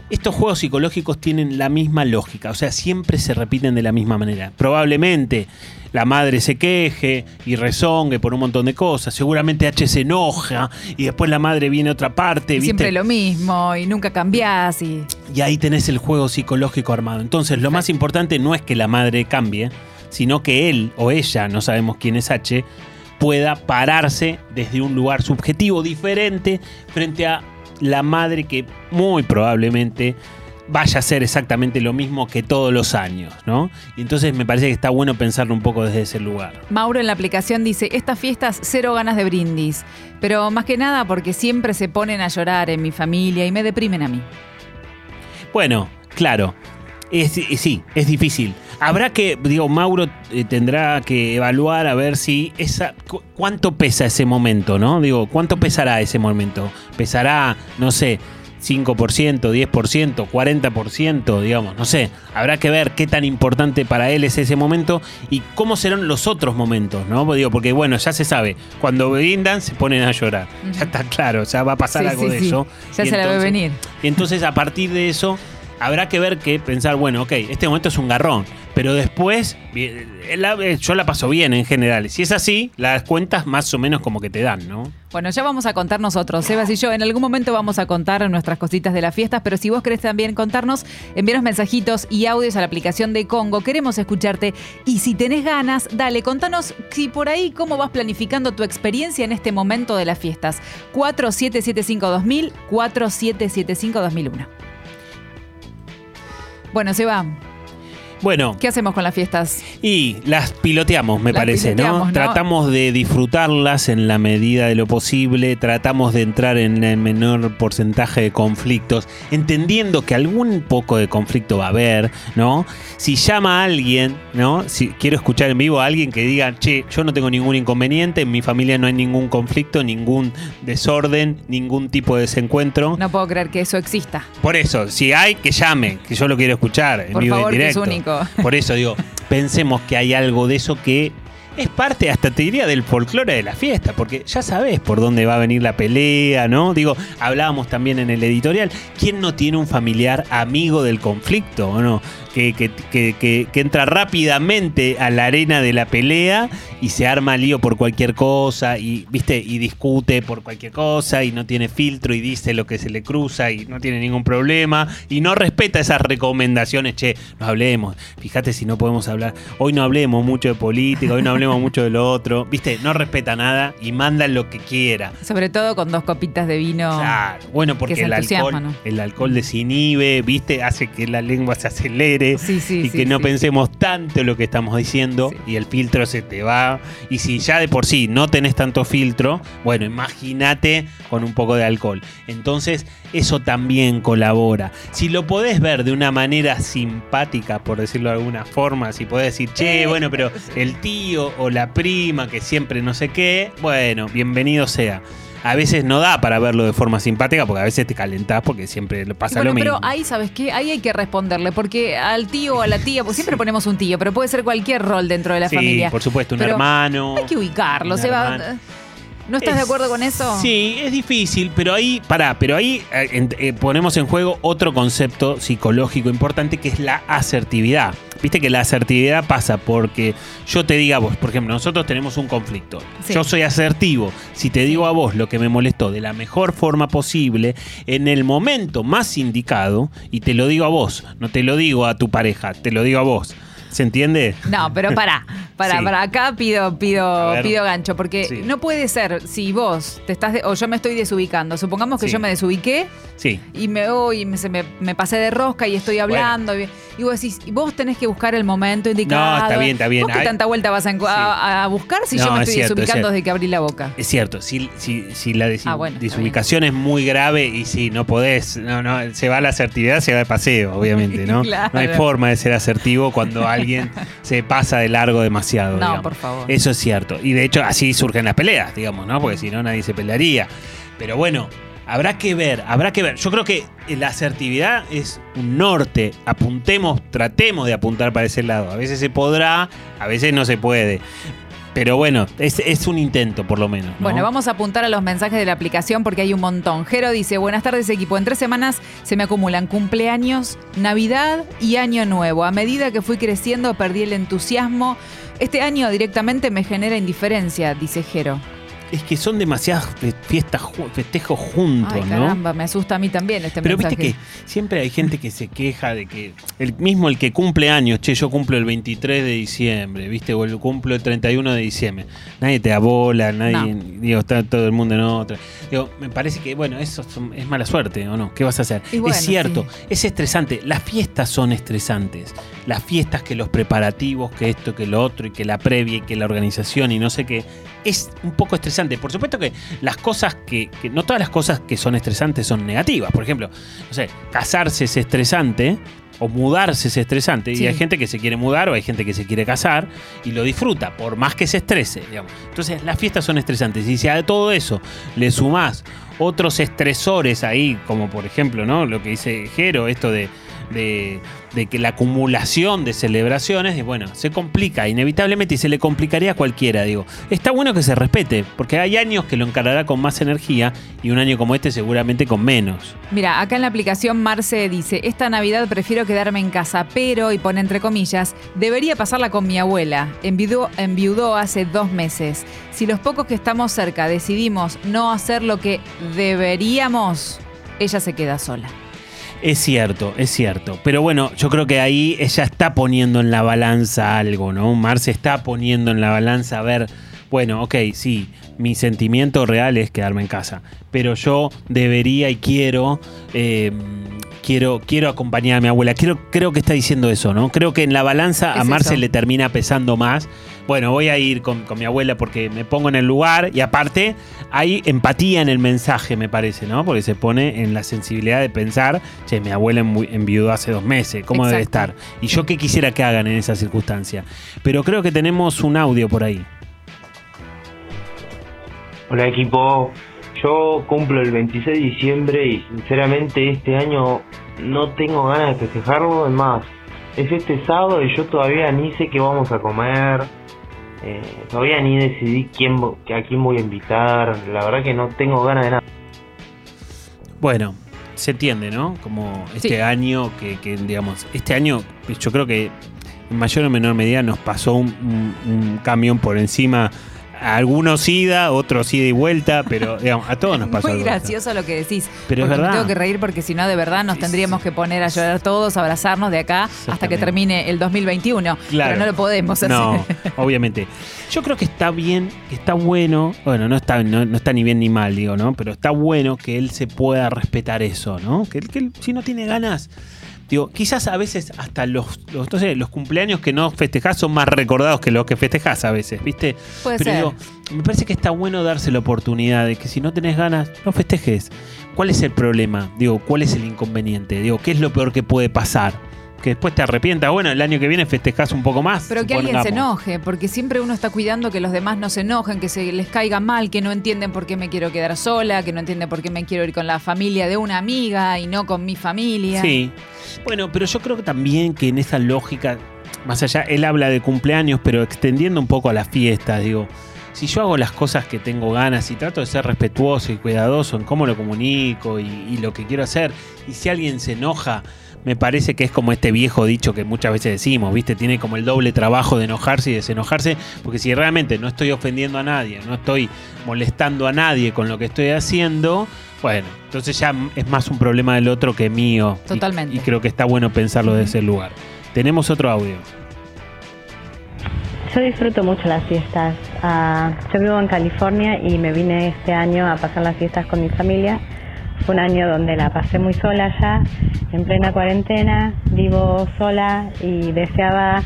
estos juegos psicológicos tienen la misma lógica, o sea, siempre se repiten de la misma manera. Probablemente la madre se queje y rezongue por un montón de cosas, seguramente H se enoja y después la madre viene a otra parte, ¿viste? Siempre lo mismo y nunca cambiás y... Y ahí tenés el juego psicológico armado. Entonces, lo más importante no es que la madre cambie, sino que él o ella, no sabemos quién es H, pueda pararse desde un lugar subjetivo diferente frente a la madre que muy probablemente vaya a ser exactamente lo mismo que todos los años, ¿no? Y entonces me parece que está bueno pensarlo un poco desde ese lugar. Mauro en la aplicación dice, estas fiestas cero ganas de brindis, pero más que nada porque siempre se ponen a llorar en mi familia y me deprimen a mí. Bueno, claro. Es, eh, sí, es difícil. Habrá que, digo, Mauro eh, tendrá que evaluar a ver si esa. cu- ¿Cuánto pesa ese momento, no? Digo, ¿cuánto pesará ese momento? ¿Pesará, no sé, 5%, 10%, 40%, digamos? No sé. Habrá que ver qué tan importante para él es ese momento y cómo serán los otros momentos, ¿no? Digo, porque bueno, ya se sabe, cuando brindan se ponen a llorar. Ya está claro, ya va a pasar Sí, algo sí, de sí. eso. Ya Y se la ve entonces- venir. y entonces a partir de eso habrá que ver que pensar, bueno, ok, este momento es un garrón, pero después la- eh, yo la paso bien en general. Si es así, las cuentas más o menos como que te dan, ¿no? Bueno, ya vamos a contar nosotros, Sebas y yo. En algún momento vamos a contar nuestras cositas de las fiestas, pero si vos querés también contarnos, envíanos mensajitos y audios a la aplicación de Congo. Queremos escucharte. Y si tenés ganas, dale, contanos si por ahí cómo vas planificando tu experiencia en este momento de las fiestas. 4775-2000, 4775-2001. Bueno, Seba, Bueno, ¿qué hacemos con las fiestas? y las piloteamos, me Las parece, piloteamos, ¿no? ¿no? Tratamos de disfrutarlas en la medida de lo posible, tratamos de entrar en el menor porcentaje de conflictos, entendiendo que algún poco de conflicto va a haber, ¿no? Si llama a alguien, ¿no? Si quiero escuchar en vivo a alguien que diga, che, yo no tengo ningún inconveniente, en mi familia no hay ningún conflicto, ningún desorden, ningún tipo de desencuentro. No puedo creer que eso exista. Por eso, si hay, que llame, que yo lo quiero escuchar en Por vivo y en favor, que es directo. Por eso digo, pensemos que hay algo de eso que es parte, hasta te diría, del folclore de la fiesta, porque ya sabes por dónde va a venir la pelea, ¿no? Digo, hablábamos también en el editorial, ¿quién no tiene un familiar amigo del conflicto, o no? Que, que- que- que- que entra rápidamente a la arena de la pelea y se arma lío por cualquier cosa y, viste, y discute por cualquier cosa y no tiene filtro y dice lo que se le cruza y no tiene ningún problema y no respeta esas recomendaciones, che, no hablemos, fíjate si no podemos hablar, hoy no hablemos mucho de política, hoy no hablemos mucho de lo otro, viste, no respeta nada y manda lo que quiera. Sobre todo con dos copitas de vino. Claro, bueno, porque el alcohol, ¿no? el alcohol desinhibe, ¿viste? Hace que la lengua se acelere Sí, sí, y que no pensemos tanto lo que estamos diciendo y el filtro se te va. Y si ya de por sí no tenés tanto filtro, bueno, imagínate con un poco de alcohol. Entonces, eso también colabora. Si lo podés ver de una manera simpática, por decirlo de alguna forma, si podés decir, che, Eh, bueno, pero el tío o la prima que siempre no sé qué, bueno, bienvenido sea. A veces no da para verlo de forma simpática porque a veces te calentás porque siempre pasa bueno, lo mismo. pero ahí, ¿sabes qué? Ahí hay que responderle, porque al tío o a la tía, pues siempre ponemos un tío, pero puede ser cualquier rol dentro de la sí, familia. por supuesto, un Pero hermano. Hay que ubicarlo, se va. ¿No estás de acuerdo con eso? Sí, es difícil, pero ahí, pará, pero ahí eh, eh, ponemos en juego otro concepto psicológico importante que es la asertividad. Viste que la asertividad pasa porque yo te diga a vos, por ejemplo, nosotros tenemos un conflicto. Sí. Yo soy asertivo. Si te digo a vos lo que me molestó de la mejor forma posible, en el momento más indicado, y te lo digo a vos, no te lo digo a tu pareja, te lo digo a vos. ¿Se entiende? No, pero para, para, Sí. para acá pido, pido, pido gancho, porque Sí. no puede ser si vos te estás de- o yo me estoy desubicando. Supongamos que Sí. yo me desubiqué Sí. y me voy, y me, se me, me pasé de rosca y estoy hablando. Y, y vos decís, y vos tenés que buscar el momento indicado. está bien, está bien. ¿Vos qué tanta vuelta vas a, a- a buscar si yo No, me es estoy cierto, desubicando desde que abrí la boca? Es cierto, si, si, si la Ah, bueno, desubicación es muy grave y si no podés, no, no, se va la asertividad, se va de paseo, obviamente, ¿no? Claro. No hay forma de ser asertivo cuando alguien se pasa de largo demasiado. No, digamos. por favor. Eso es cierto. Y de hecho así surgen las peleas, digamos, ¿no? Porque si no nadie se pelearía. Pero bueno, habrá que ver, habrá que ver. Yo creo que la asertividad es un norte. Apuntemos, tratemos de apuntar para ese lado. A veces se podrá, a veces no se puede. Pero bueno, es, es un intento por lo menos. ¿no? Bueno, vamos a apuntar a los mensajes de la aplicación porque hay un montón. Jero dice, buenas tardes equipo, en tres semanas se me acumulan cumpleaños, Navidad y Año Nuevo. A medida que fui creciendo perdí el entusiasmo. Este año directamente me genera indiferencia, dice Jero. Es que son demasiadas fiestas, festejos juntos, Ay, ¿no? caramba, me asusta a mí también este Pero mensaje. viste que siempre hay gente que se queja de que el mismo el que cumple años, che, yo cumplo el 23 de diciembre, ¿viste? O el cumplo el 31 de diciembre. Nadie te abola, nadie, digo, está todo el mundo en otra. Digo, me parece que, bueno, eso es mala suerte, ¿o no? ¿Qué vas a hacer? Bueno, es cierto, sí. es estresante. Las fiestas son estresantes. Las fiestas que los preparativos, que esto, que lo otro, y que la previa, y que la organización, y no sé qué. Es un poco estresante. Por supuesto que las cosas que, que- no todas las cosas que son estresantes son negativas. Por ejemplo, no sé, casarse es estresante. O mudarse es estresante. Sí. Y hay gente que se quiere mudar o hay gente que se quiere casar y lo disfruta, por más que se estrese. Digamos. Entonces, las fiestas son estresantes. Y si a todo eso le sumás otros estresores ahí, como por ejemplo, ¿no? Lo que dice Jero, esto de, de- que la acumulación de celebraciones, bueno, se complica inevitablemente y se le complicaría a cualquiera, digo. Está bueno que se respete, porque hay años que lo encarará con más energía y un año como este seguramente con menos. Mira, acá en la aplicación Marce dice, esta Navidad prefiero quedarme en casa, pero, y pone entre comillas, debería pasarla con mi abuela. Enviudó, enviudó hace dos meses. Si los pocos que estamos cerca decidimos no hacer lo que deberíamos, ella se queda sola. Es cierto, es cierto. Pero bueno, yo creo que ahí ella está poniendo en la balanza algo, ¿no? Marce está poniendo en la balanza a ver, bueno, ok, sí, mi sentimiento real es quedarme en casa. Pero yo debería y quiero. eh, Quiero, quiero acompañar a mi abuela. Quiero, creo que está diciendo eso, ¿no? Creo que en la balanza a Marce eso. le termina pesando más. Bueno, voy a ir con, con mi abuela porque me pongo en el lugar y aparte hay empatía en el mensaje, me parece, ¿no? Porque se pone en la sensibilidad de pensar, che, mi abuela envi- enviudó hace dos meses, ¿cómo debe estar? Y yo qué quisiera que hagan en esa circunstancia. Pero creo que tenemos un audio por ahí. Hola equipo, yo cumplo el 26 de diciembre y sinceramente este año no tengo ganas de festejarlo, es más, es este sábado y yo todavía ni sé qué vamos a comer, eh, todavía ni decidí quién, a quién voy a invitar, la verdad que no tengo ganas de nada. Bueno, se entiende, ¿no? Como este Sí. año que, que, digamos, este año yo creo que en mayor o menor medida nos pasó un, un- un camión por encima. A algunos ida, otros ida y vuelta, pero digamos, a todos nos pasó Muy algo de eso. gracioso lo que decís. Pero es me verdad. tengo que reír porque si no, de verdad nos tendríamos que poner a llorar todos, abrazarnos de acá hasta que termine el 2021. Claro. Pero no lo podemos hacer. No, obviamente. Yo creo que está bien, que está bueno, bueno, no está, no, no está ni bien ni mal, digo, ¿no? Pero está bueno que él se pueda respetar eso, ¿no? Que, él- que él, si no tiene ganas, digo, quizás a veces hasta los, los, no sé, los cumpleaños que no festejás son más recordados que los que festejás a veces, ¿viste? Puede Pero ser. digo, me parece que está bueno darse la oportunidad de que si no tenés ganas, no festejes. ¿Cuál es el problema? Digo, ¿cuál es el inconveniente? Digo, ¿qué es lo peor que puede pasar? Que después te arrepientas, bueno, el año que viene festejás un poco más. Pero que alguien se enoje, porque siempre uno está cuidando que los demás no se enojen, que se les caiga mal, que no entienden por qué me quiero quedar sola, que no entienden por qué me quiero ir con la familia de una amiga y no con mi familia. Sí. Bueno, pero yo creo que también que en esa lógica, más allá, él habla de cumpleaños, pero extendiendo un poco a las fiestas, digo, si yo hago las cosas que tengo ganas y trato de ser respetuoso y cuidadoso en cómo lo comunico y, y lo que quiero hacer, y si alguien se enoja, me parece que es como este viejo dicho que muchas veces decimos, ¿viste? Tiene como el doble trabajo de enojarse y desenojarse, porque si realmente no estoy ofendiendo a nadie, no estoy molestando a nadie con lo que estoy haciendo, bueno, entonces ya es más un problema del otro que mío. Totalmente. Y, creo que está bueno pensarlo de ese lugar. Tenemos otro audio. Yo disfruto mucho las fiestas. Ah, yo vivo en California y me vine este año a pasar las fiestas con mi familia. Fue un año donde la pasé muy sola ya, en plena cuarentena, vivo sola y deseaba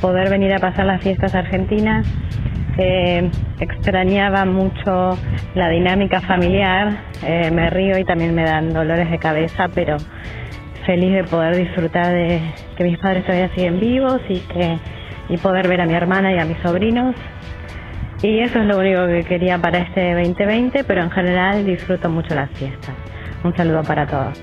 poder venir a pasar las fiestas a Argentina. Eh, extrañaba mucho la dinámica familiar, Eh, me río y también me dan dolores de cabeza, pero feliz de poder disfrutar de que mis padres todavía siguen vivos y que y poder ver a mi hermana y a mis sobrinos. Y eso es lo único que quería para este 2020, pero en general disfruto mucho las fiestas. Un saludo para todos.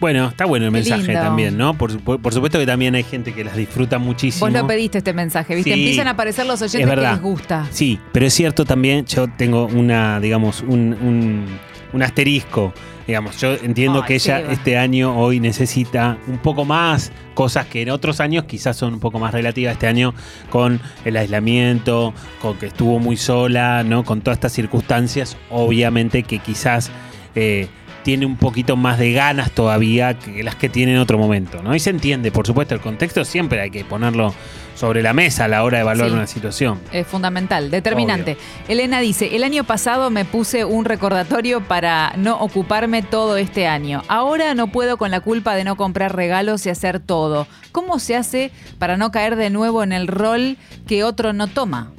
Bueno, está bueno el Qué mensaje lindo. también, ¿no? Por, por supuesto que también hay gente que las disfruta muchísimo. Vos lo pediste este mensaje, ¿viste? Sí. Empiezan a aparecer los oyentes Es que les gusta. Sí, pero es cierto también, yo tengo una, digamos, un, un- un asterisco. Digamos, yo entiendo Ay, que ella este año, hoy, necesita un poco más, cosas que en otros años quizás son un poco más relativas. Este año con el aislamiento, con que estuvo muy sola, ¿no? Con todas estas circunstancias, obviamente que quizás eh, tiene un poquito más de ganas todavía que las que tiene en otro momento, ¿no? Y se entiende, por supuesto, el contexto siempre hay que ponerlo sobre la mesa a la hora de evaluar Sí. una situación. Es fundamental, determinante. Elena dice, el año pasado me puse un recordatorio para no ocuparme todo este año. Ahora no puedo con la culpa de no comprar regalos y hacer todo. ¿Cómo se hace para no caer de nuevo en el rol que otro no toma?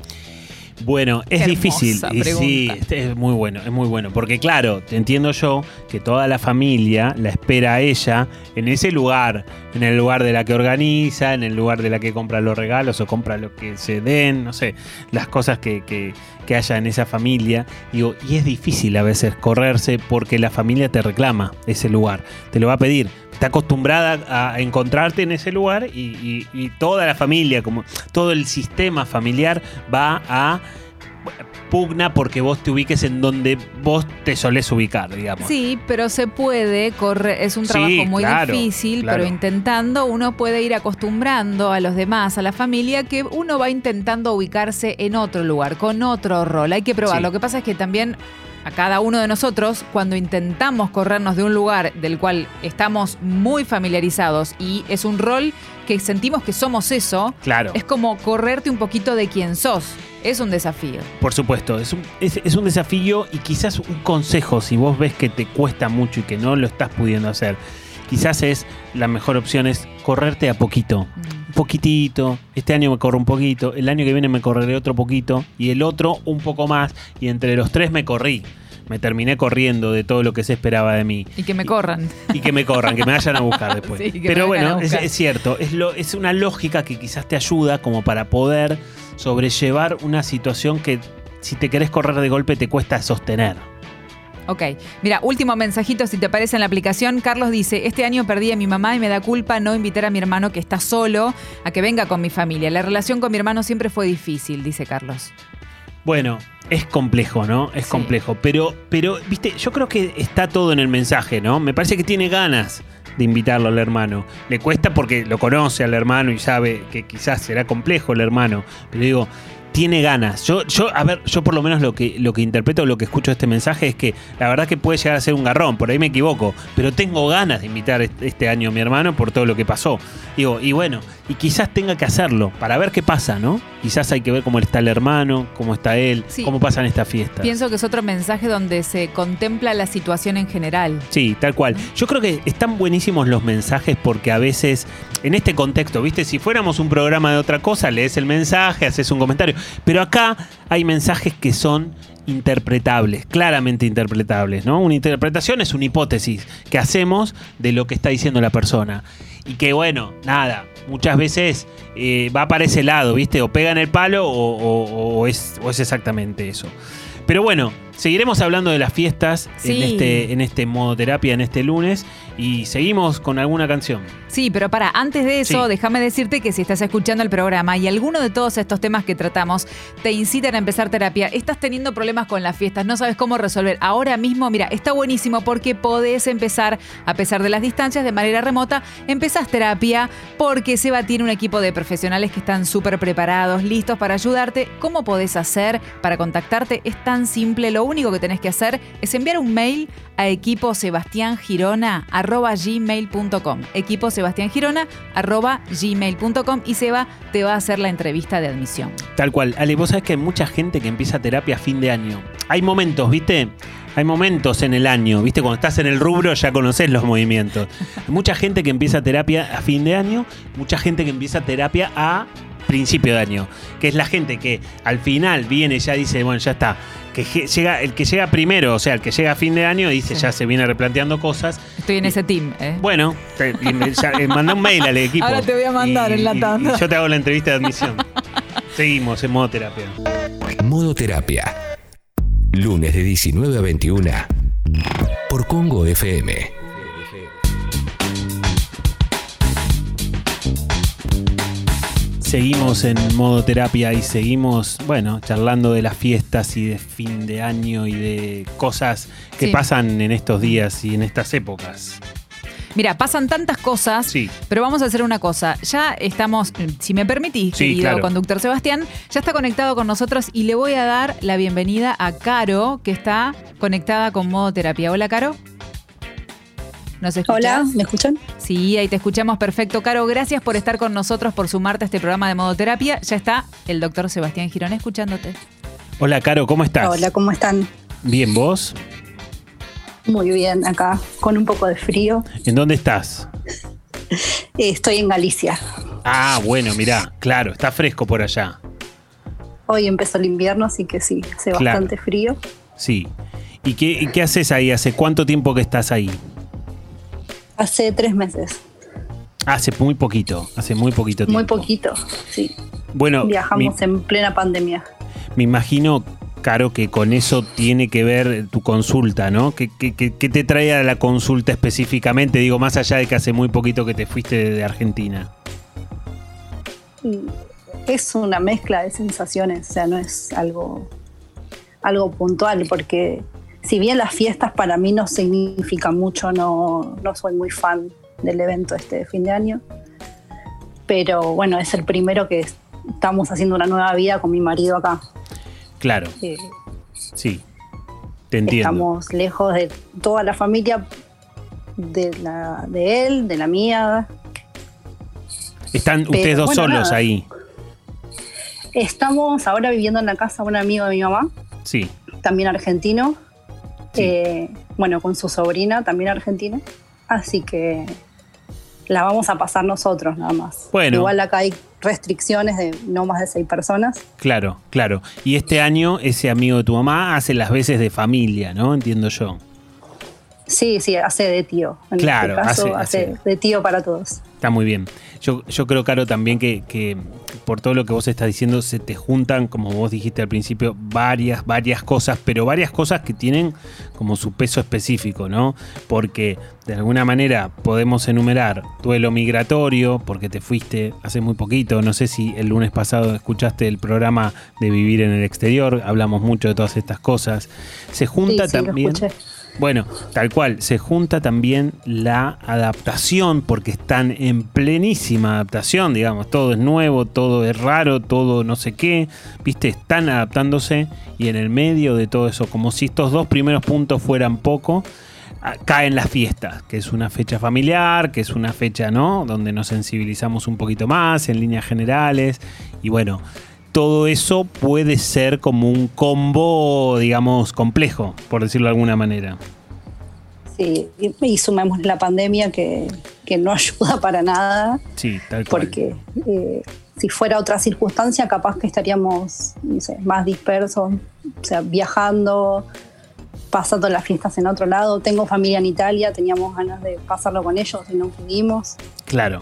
Bueno, es difícil. Y sí, este es muy bueno, es muy bueno. Porque claro, te entiendo yo que toda la familia la espera a ella en ese lugar, en el lugar de la que organiza, en el lugar de la que compra los regalos o compra lo que se den, no sé, las cosas que, que- que haya en esa familia. Digo, y es difícil a veces correrse porque la familia te reclama ese lugar, te lo va a pedir. Está acostumbrada a encontrarte en ese lugar y, y- y toda la familia, como todo el sistema familiar va a pugna porque vos te ubiques en donde vos te solés ubicar, digamos. Sí, pero se puede correr, es un Sí, trabajo muy claro, difícil, claro. pero intentando uno puede ir acostumbrando a los demás, a la familia, que uno va intentando ubicarse en otro lugar, con otro rol. Hay que probar. Sí. Lo que pasa es que también a cada uno de nosotros, cuando intentamos corrernos de un lugar del cual estamos muy familiarizados y es un rol que sentimos que somos eso, Claro. es como correrte un poquito de quién sos. Es un desafío. Por supuesto, es un, es, es un desafío y quizás un consejo, si vos ves que te cuesta mucho y que no lo estás pudiendo hacer, quizás es la mejor opción es correrte a poquito. Un poquitito, este año me corro un poquito, el año que viene me correré otro poquito y el otro un poco más y entre los tres me corrí. Me terminé corriendo de todo lo que se esperaba de mí. Y que me corran. Y que me corran, que me vayan a buscar después. Sí, Pero bueno, es cierto, es, lo, es una lógica que quizás te ayuda como para poder sobrellevar una situación que si te querés correr de golpe te cuesta sostener. Ok, mira, último mensajito si te parece en la aplicación. Carlos dice, este año perdí a mi mamá y me da culpa no invitar a mi hermano que está solo a que venga con mi familia. La relación con mi hermano siempre fue difícil, dice Carlos. Bueno, es complejo, ¿no? Es Sí. complejo. Pero, pero, viste, yo creo que está todo en el mensaje, ¿no? Me parece que tiene ganas de invitarlo al hermano. Le cuesta porque lo conoce al hermano y sabe que quizás será complejo el hermano. Pero digo, tiene ganas. Yo, yo, a ver, yo por lo menos lo que, lo que interpreto, lo que escucho de este mensaje es que la verdad que puede llegar a ser un garrón, por ahí me equivoco, pero tengo ganas de invitar este año a mi hermano por todo lo que pasó. Digo, y bueno, y quizás tenga que hacerlo para ver qué pasa, ¿no? Quizás hay que ver cómo está el hermano, cómo está él, Sí. cómo pasan estas fiestas. Pienso que es otro mensaje donde se contempla la situación en general. Sí, tal cual. Yo creo que están buenísimos los mensajes porque a veces, en este contexto, ¿viste? Si fuéramos un programa de otra cosa, lees el mensaje, haces un comentario. Pero acá hay mensajes que son interpretables, claramente interpretables, ¿no? Una interpretación es una hipótesis que hacemos de lo que está diciendo la persona. Y que bueno, nada, muchas veces eh, va para ese lado, ¿viste? O pega en el palo o es, o es exactamente eso. Pero bueno, seguiremos hablando de las fiestas en, este, en este modo terapia, en este lunes, y seguimos con alguna canción. Sí, pero para, antes de eso, Sí. déjame decirte que si estás escuchando el programa y alguno de todos estos temas que tratamos te incitan a empezar terapia, estás teniendo problemas con las fiestas, no sabes cómo resolver, ahora mismo, mira, está buenísimo porque podés empezar, a pesar de las distancias, de manera remota, empezás terapia porque Seba tiene un equipo de profesionales que están súper preparados, listos para ayudarte. ¿Cómo podés hacer para contactarte? Es tan simple, lo único que tenés que hacer es enviar un mail a equiposebastiangirona.gmail.com Equipo Sebastián Girona arroba gmail.com y Seba te va a hacer la entrevista de admisión. Tal cual. Ale, vos sabés que hay mucha gente que empieza terapia a fin de año. Hay momentos, ¿viste? Hay momentos en el año, ¿viste? Cuando estás en el rubro ya conoces los movimientos. Mucha gente que empieza terapia a fin de año, mucha gente que empieza terapia a principio de año, que es la gente que al final viene y ya dice, bueno, ya está, que llega el que llega primero, o sea, el que llega a fin de año dice, Sí. ya se viene replanteando cosas. Estoy en ese team, ¿eh? Bueno, te, y me- ya, eh, manda un mail al equipo. Ahora te voy a mandar Y- en la y- tanda. y yo te hago la entrevista de admisión. Seguimos en modo terapia. Modo Terapia. Lunes de 19 a 21 por Congo FM. Seguimos en modo terapia y seguimos, bueno, charlando de las fiestas y de fin de año y de cosas que Sí. pasan en estos días y en estas épocas. Mira, pasan tantas cosas, Sí. pero vamos a hacer una cosa. Ya estamos, si me permitís, Sí, querido claro. conductor Sebastián, ya está conectado con nosotros y le voy a dar la bienvenida a Caro, que está conectada con modo terapia. Hola, Caro. ¿Nos escuchás? Hola, ¿me escuchan? Sí, ahí te escuchamos perfecto. Caro, gracias por estar con nosotros, por sumarte a este programa de modo terapia. Ya está el doctor Sebastián Girón escuchándote. Hola, Caro, ¿cómo estás? Hola, ¿cómo están? Bien, ¿vos? Muy bien, acá con un poco de frío. ¿En dónde estás? Eh, estoy en Galicia. Ah, bueno, mirá, claro, está fresco por allá. Hoy empezó el invierno, así que sí, hace Claro. bastante frío. Sí. ¿Y qué, y qué haces ahí? ¿Hace cuánto tiempo que estás ahí? Hace tres meses, Hace muy poquito, hace muy poquito tiempo. muy poquito, sí. Bueno, Viajamos mi- en plena pandemia. Me imagino, Caro, que con eso tiene que ver tu consulta, ¿no? ¿Qué, qué- qué- qué te trae a la consulta específicamente? Digo, más allá de que hace muy poquito que te fuiste de, de Argentina. Y es una mezcla de sensaciones, o sea, no es algo, algo puntual, porque si bien las fiestas para mí no significan mucho, no, no soy muy fan del evento este de fin de año, pero bueno, es el primero que estamos haciendo una nueva vida con mi marido acá. Claro, Eh, sí. Te entiendo. estamos lejos de toda la familia, de, la, de él, de la mía. Están pero ustedes dos bueno, solos nada. ahí. Estamos ahora viviendo en la casa de un amigo de mi mamá, Sí. también argentino. Sí. Eh, bueno, con su sobrina, también argentina. Así que la vamos a pasar nosotros nada más. Bueno. Igual acá hay restricciones de no más de seis personas. Claro, claro. Y este año ese amigo de tu mamá hace las veces de familia, ¿no? Entiendo yo. Sí, sí, hace de tío. En Claro, este caso, hace- hace, hace. de tío para todos. Está muy bien. Yo, yo creo, Caro, también que, que por todo lo que vos estás diciendo, se te juntan, como vos dijiste al principio, varias, varias cosas, pero varias cosas que tienen como su peso específico, ¿no? Porque de alguna manera podemos enumerar duelo migratorio, porque te fuiste hace muy poquito. No sé si el lunes pasado escuchaste el programa de Vivir en el Exterior, hablamos mucho de todas estas cosas. Se junta Sí, sí, lo también. Bueno, tal cual, se junta también la adaptación, porque están en plenísima adaptación, digamos, todo es nuevo, todo es raro, todo no sé qué, viste, están adaptándose y en el medio de todo eso, como si estos dos primeros puntos fueran poco, ah, caen las fiestas, que es una fecha familiar, que es una fecha, ¿no? Donde nos sensibilizamos un poquito más en líneas generales y bueno. Todo eso puede ser como un combo, digamos, complejo, por decirlo de alguna manera. Sí, y, sumemos la pandemia que, que no ayuda para nada, Sí, tal cual. porque eh, si fuera otra circunstancia, capaz que estaríamos no sé, más dispersos, o sea, viajando, pasando las fiestas en otro lado. Tengo familia en Italia, teníamos ganas de pasarlo con ellos y no pudimos. Claro.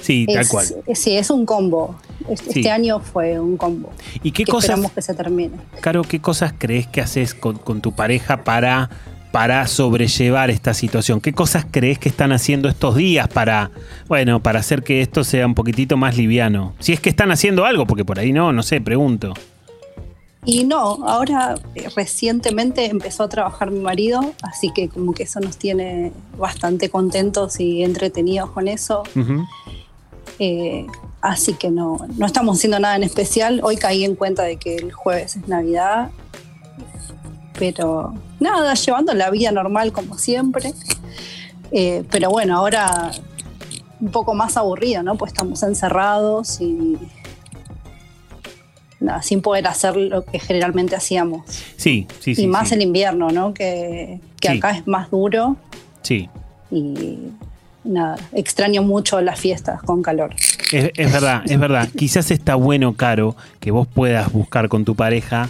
Sí, tal Es- cual. eh, Sí, es un combo. Este, Sí. año fue un combo. ¿Y qué que cosas, esperamos que se termine. Caro, qué cosas crees que haces con, con tu pareja para, para sobrellevar esta situación? ¿Qué cosas crees que están haciendo estos días para, bueno, para hacer que esto sea un poquitito más liviano? Si es que están haciendo algo, porque por ahí no, no sé, pregunto. Y no, ahora eh, recientemente empezó a trabajar mi marido, así que como que eso nos tiene bastante contentos y entretenidos con eso. Ujú. Eh, así que no, no estamos haciendo nada en especial. Hoy caí en cuenta de que el jueves es Navidad. Pero nada, llevando la vida normal como siempre. Eh, pero bueno, ahora un poco más aburrido, ¿no? Pues estamos encerrados y nada, sin poder hacer lo que generalmente hacíamos. Sí, sí, sí. y más sí. el invierno, ¿no? Que, que Sí. acá es más duro Sí. y nada, extraño mucho las fiestas con calor. Es, es verdad, es verdad. Quizás está bueno, Caro, que vos puedas buscar con tu pareja,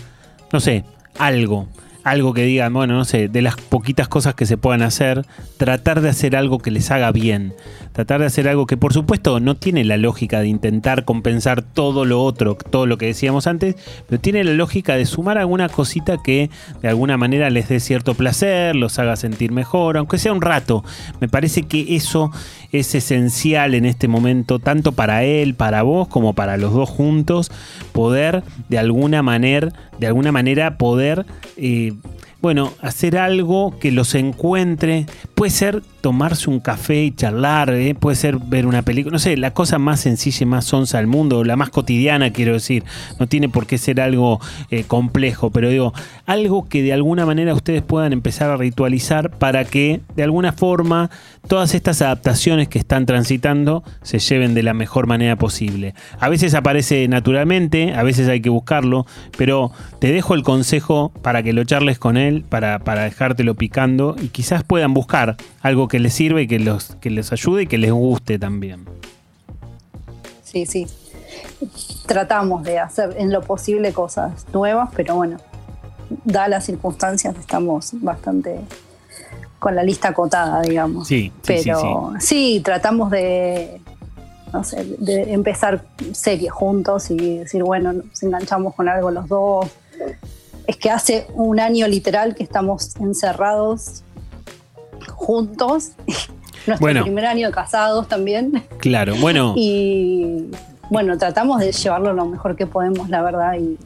no sé, algo. Algo que digan, bueno, no sé, de las poquitas cosas que se puedan hacer, tratar de hacer algo que les haga bien. Tratar de hacer algo que, por supuesto, no tiene la lógica de intentar compensar todo lo otro, todo lo que decíamos antes, pero tiene la lógica de sumar alguna cosita que de alguna manera les dé cierto placer, los haga sentir mejor, aunque sea un rato. Me parece que eso es esencial en este momento, tanto para él, para vos, como para los dos juntos, poder de alguna manera, de alguna manera poder eh, bueno, hacer algo que los encuentre. Puede ser tomarse un café y charlar, ¿eh? puede ser ver una película, no sé, la cosa más sencilla y más sonsa del mundo, la más cotidiana, quiero decir. No tiene por qué ser algo eh, complejo, pero digo, algo que de alguna manera ustedes puedan empezar a ritualizar para que de alguna forma todas estas adaptaciones que están transitando se lleven de la mejor manera posible. A veces aparece naturalmente, a veces hay que buscarlo, pero te dejo el consejo para que lo charles con él, para, para dejártelo picando y quizás puedan buscar algo que les sirva y que, los, que les ayude y que les guste también. Sí, sí. Tratamos de hacer en lo posible cosas nuevas, pero bueno, dadas las circunstancias, estamos bastante con la lista acotada, digamos. Sí, sí, pero sí, sí, tratamos de, no sé, de empezar series juntos y decir, bueno, nos enganchamos con algo los dos. Es que hace un año literal que estamos encerrados juntos. Nuestro Bueno. primer año casados también. Claro, bueno. Y bueno, tratamos de llevarlo lo mejor que podemos, la verdad, y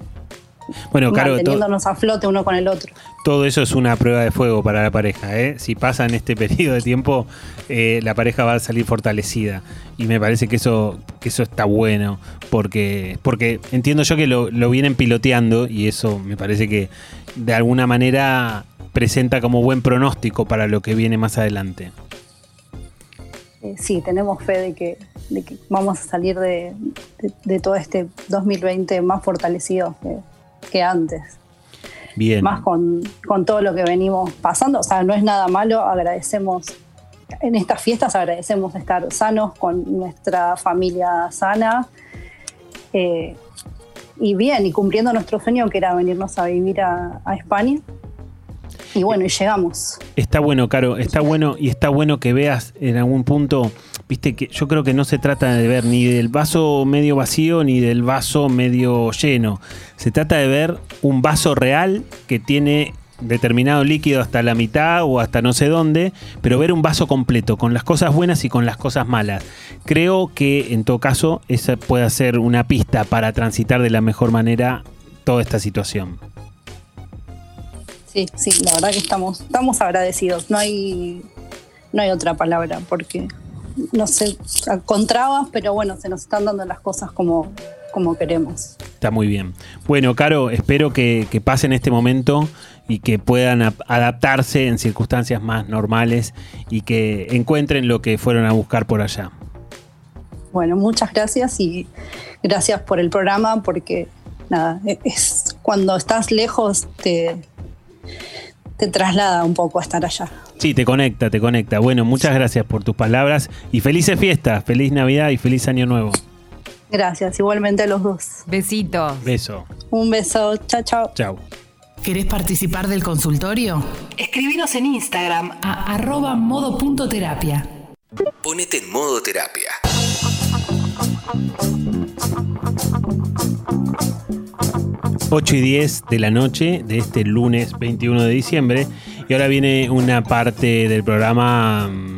Bueno, Caro, to- manteniéndonos a flote uno con el otro. todo eso es una prueba de fuego para la pareja. ¿eh? Si pasa en este periodo de tiempo, eh, la pareja va a salir fortalecida. Y me parece que eso, que eso está bueno, porque, porque entiendo yo que lo, lo vienen piloteando y eso me parece que de alguna manera presenta como buen pronóstico para lo que viene más adelante. Eh, sí, tenemos fe de que, de que vamos a salir de, de- de todo este 2020 más fortalecidos que, que antes. Bien. Más con, con todo lo que venimos pasando. O sea, no es nada malo, agradecemos. En estas fiestas agradecemos estar sanos con nuestra familia sana. eh, y bien, y cumpliendo nuestro sueño que era venirnos a vivir a, a España. Y bueno, y llegamos. Está bueno, Caro, está bueno y está bueno que veas en algún punto, viste que yo creo que no se trata de ver ni del vaso medio vacío ni del vaso medio lleno. Se trata de ver un vaso real que tiene determinado líquido hasta la mitad o hasta no sé dónde, pero ver un vaso completo con las cosas buenas y con las cosas malas. Creo que en todo caso esa puede ser una pista para transitar de la mejor manera toda esta situación. Sí, sí, la verdad que estamos, estamos agradecidos. No hay, no hay otra palabra, porque no sé, con trabas, pero bueno, se nos están dando las cosas como, como queremos. Está muy bien. Bueno, Caro, espero que, que pasen este momento y que puedan ap- adaptarse en circunstancias más normales y que encuentren lo que fueron a buscar por allá. Bueno, muchas gracias y gracias por el programa, porque nada, e- es cuando estás lejos te, te traslada un poco a estar allá. Sí, te conecta, te conecta. Bueno, muchas gracias por tus palabras y felices fiestas, feliz Navidad y feliz Año Nuevo. Gracias, igualmente a los dos. Besitos. Beso. Un beso, chao, chao. Chao. ¿Querés participar del consultorio? Escribinos en Instagram a arroba modo.terapia. Ponete en modo terapia. Ocho y 10 de la noche de este lunes 21 de diciembre. Y ahora viene una parte del programa mm,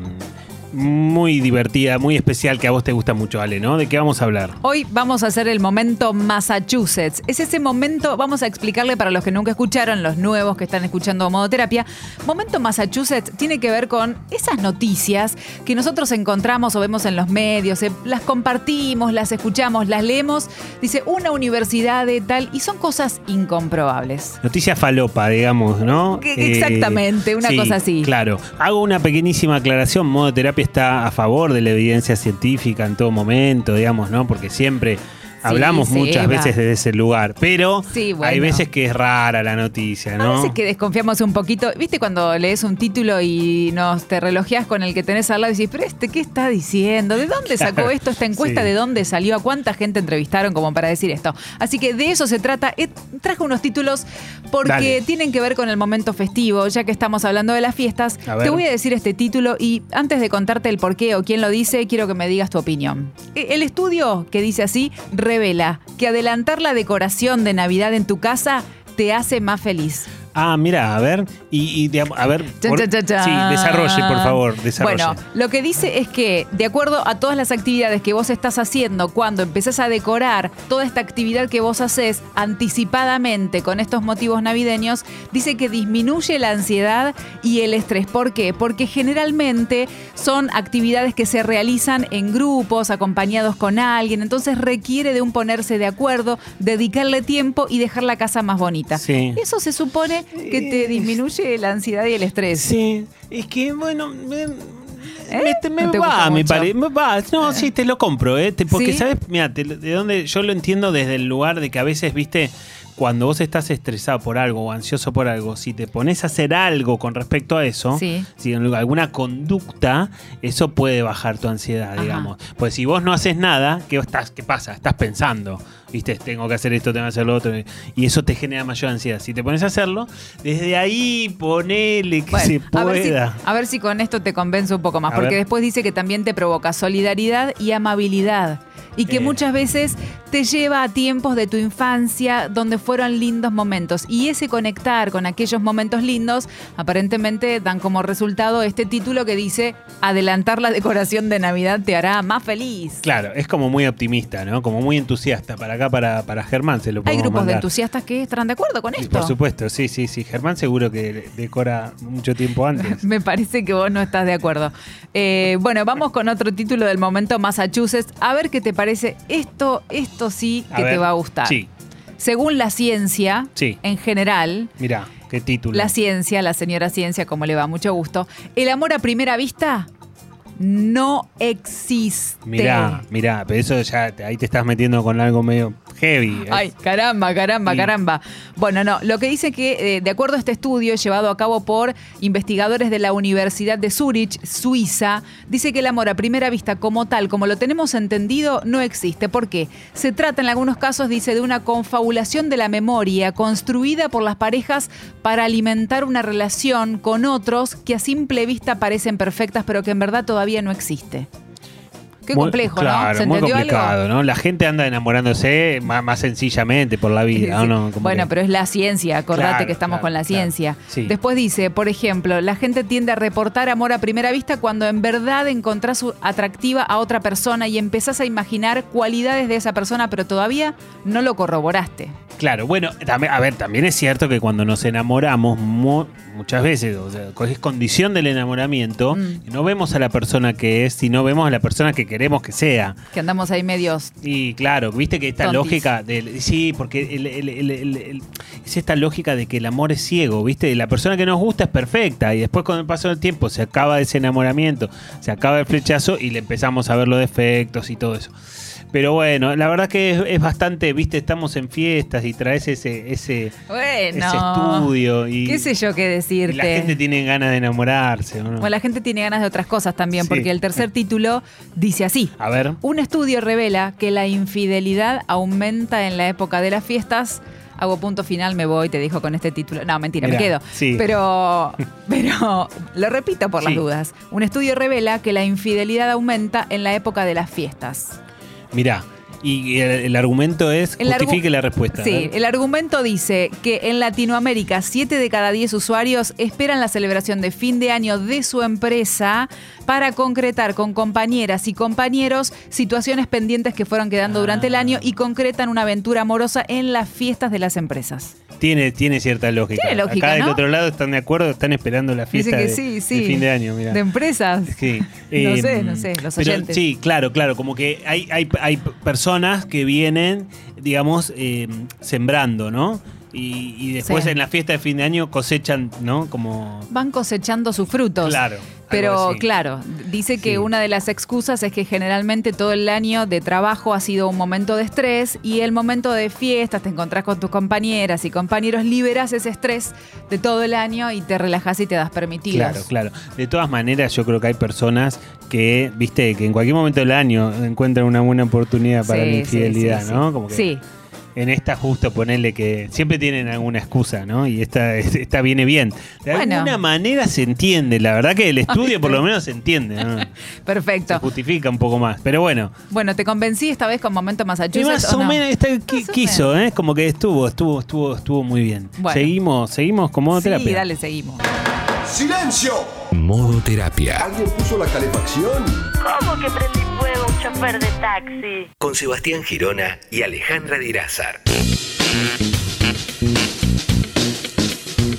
muy divertida, muy especial que a vos te gusta mucho, Ale, ¿no? ¿De qué vamos a hablar? Hoy vamos a hacer el momento Massachusetts. Es ese momento, vamos a explicarle para los que nunca escucharon, los nuevos que están escuchando Modoterapia. Momento Massachusetts tiene que ver con esas noticias que nosotros encontramos o vemos en los medios, eh, las compartimos, las escuchamos, las leemos. Dice una universidad de tal y son cosas incomprobables. Noticia falopa, digamos, ¿no? Que- exactamente, una sí, cosa así. Claro. Hago una pequeñísima aclaración. Modo terapia está a favor de la evidencia científica en todo momento, digamos, ¿no? Porque siempre hablamos muchas veces desde ese lugar. Pero bueno. hay veces que es rara la noticia, A ¿no? veces que desconfiamos un poquito. ¿Viste cuando lees un título y nos te relojeas con el que tenés al lado y decís, pero este, ¿qué está diciendo? ¿De dónde sacó Claro, esto? ¿Esta encuesta de dónde salió? ¿A cuánta gente entrevistaron como para decir esto? Así que de eso se trata. Eh, traje unos títulos porque Dale. tienen que ver con el momento festivo, ya que estamos hablando de las fiestas. A. Te voy a decir este título y antes de contarte el por qué o quién lo dice, quiero que me digas tu opinión. E- El estudio que dice así revela que adelantar la decoración de Navidad en tu casa te hace más feliz. Ah, mira, a ver. Y, y de- a ver. Por- sí, desarrolle, por favor. Desarrolle. Bueno, lo que dice es que de acuerdo a todas las actividades que vos estás haciendo, cuando empezás a decorar toda esta actividad que vos haces anticipadamente con estos motivos navideños, dice que disminuye la ansiedad y el estrés. ¿Por qué? Porque generalmente son actividades que se realizan en grupos, acompañados con alguien, entonces requiere de un ponerse de acuerdo, dedicarle tiempo y dejar la casa más bonita. Sí. Eso se supone que te disminuye la ansiedad y el estrés. Sí, es que bueno, me, ¿Eh? me- me ¿No te va, me parece, me va. No, sí, te lo compro, ¿eh? Te- porque ¿Sí? sabes, mira, de dónde yo lo entiendo desde el lugar de que a veces, viste, cuando vos estás estresado por algo o ansioso por algo, si te pones a hacer algo con respecto a eso, Sí. si en alguna conducta, eso puede bajar tu ansiedad, Ajá. digamos. Pues si vos no haces nada, ¿qué, estás, ¿qué pasa? Estás pensando, viste, tengo que hacer esto, tengo que hacer lo otro, y eso te genera mayor ansiedad. Si te pones a hacerlo, desde ahí ponele que Bueno, se a ver, si, pueda. a ver si con esto te convenzo un poco más, A porque ver. después dice que también te provoca solidaridad y amabilidad. Y que Eh. muchas veces te lleva a tiempos de tu infancia donde fueron lindos momentos. Y ese conectar con aquellos momentos lindos, aparentemente dan como resultado este título que dice, adelantar la decoración de Navidad te hará más feliz. Claro, es como muy optimista, ¿no? Como muy entusiasta. Para acá, para, para Germán se lo Hay grupos de entusiastas que estarán de acuerdo con esto. Por supuesto, sí, sí, sí. Germán seguro que decora mucho tiempo antes. Me parece que vos no estás de acuerdo. Eh, bueno, vamos con otro título del momento, Massachusetts. A ver qué te parece. Esto, esto sí que te va a gustar. Sí, Según la ciencia, Sí. en general, mirá, qué título. la ciencia, la señora ciencia, como le va, mucho gusto, el amor a primera vista no existe. Mirá, mirá, pero eso ya ahí te estás metiendo con algo medio heavy. Ay, caramba, caramba, caramba. Bueno, no, lo que dice que, eh, de acuerdo a este estudio llevado a cabo por investigadores de la Universidad de Zurich, Suiza, dice que el amor a primera vista como tal, como lo tenemos entendido, no existe. ¿Por qué? Se trata en algunos casos, dice, de una confabulación de la memoria construida por las parejas para alimentar una relación con otros que a simple vista parecen perfectas, pero que en verdad todavía no existe. Qué Muy- complejo, claro, ¿no? ¿Se muy complicado, algo? ¿no? La gente anda enamorándose más, más sencillamente por la vida, Sí. ¿no? Como Bueno, que- pero es la ciencia, acordate Claro, que estamos claro, con la ciencia. Sí. Después dice, por ejemplo, la gente tiende a reportar amor a primera vista cuando en verdad encontrás atractiva a otra persona y empezás a imaginar cualidades de esa persona, pero todavía no lo corroboraste. Claro, bueno, a ver, también es cierto que cuando nos enamoramos mu- muchas veces, o sea, es condición del enamoramiento, Mm. no vemos a la persona que es, sino vemos a la persona que queremos que sea. Que andamos ahí medios... Y claro, viste que esta Tontis. lógica del. Sí, porque el- el- el- el- el- es esta lógica de que el amor es ciego, ¿viste? La persona que nos gusta es perfecta y después con el paso del tiempo se acaba ese enamoramiento, se acaba el flechazo y le empezamos a ver los defectos y todo eso. Pero bueno, la verdad que es, es bastante, viste, estamos en fiestas y traes ese, ese, Bueno, ese estudio y, qué sé yo qué y decirte. la gente tiene ganas de enamorarse. ¿o no? Bueno, la gente tiene ganas de otras cosas también, Sí. porque el tercer título dice así. A ver. Un estudio revela que la infidelidad aumenta en la época de las fiestas. Hago punto final, me voy, te dijo con este título. No, mentira, me quedo. sí. Pero, pero lo repito por las dudas. Un estudio revela que la infidelidad aumenta en la época de las fiestas. Mirá, y el, el argumento es, El argu- justifique la respuesta. Sí, el argumento dice que en Latinoamérica 7 de cada 10 usuarios esperan la celebración de fin de año de su empresa para concretar con compañeras y compañeros situaciones pendientes que fueron quedando durante el Ah. año y concretan una aventura amorosa en las fiestas de las empresas. Tiene, tiene cierta lógica. Tiene lógica, Acá del ¿no? otro lado están de acuerdo, están esperando la fiesta de, sí, sí. de fin de año. Mirá. De empresas. Sí. No Eh, sé, no sé, los pero oyentes. Sí, claro, claro. Como que hay, hay, hay personas que vienen, digamos, eh, sembrando, ¿no? Y, y después Sí. en la fiesta de fin de año cosechan, ¿no? Como. Van cosechando sus frutos. Claro. Pero claro, dice que Sí. una de las excusas es que generalmente todo el año de trabajo ha sido un momento de estrés y el momento de fiestas, te encontrás con tus compañeras y compañeros, liberas ese estrés de todo el año y te relajas y te das permitidos. Claro, claro. De todas maneras, yo creo que hay personas que, viste, que en cualquier momento del año encuentran una buena oportunidad para Sí, la infidelidad, sí. ¿no? Como que Sí. En esta justo ponerle que siempre tienen alguna excusa, ¿no? Y esta, esta viene bien. De Bueno. alguna manera se entiende, la verdad que el estudio por lo menos se entiende, ¿no? Se Perfecto. justifica un poco más. Pero bueno, Bueno, te convencí esta vez con Momento y Massachusetts. más ¿o o no? menos esta Más quiso, ¿eh? Como que estuvo, estuvo, estuvo, estuvo muy bien. Bueno. Seguimos, seguimos con modo Sí, terapia. dale, seguimos. ¡Silencio! Modo terapia. ¿Alguien puso la calefacción? ¿Cómo que prendí chofer de taxi? Con Sebastián Girona y Alejandra Dirázar.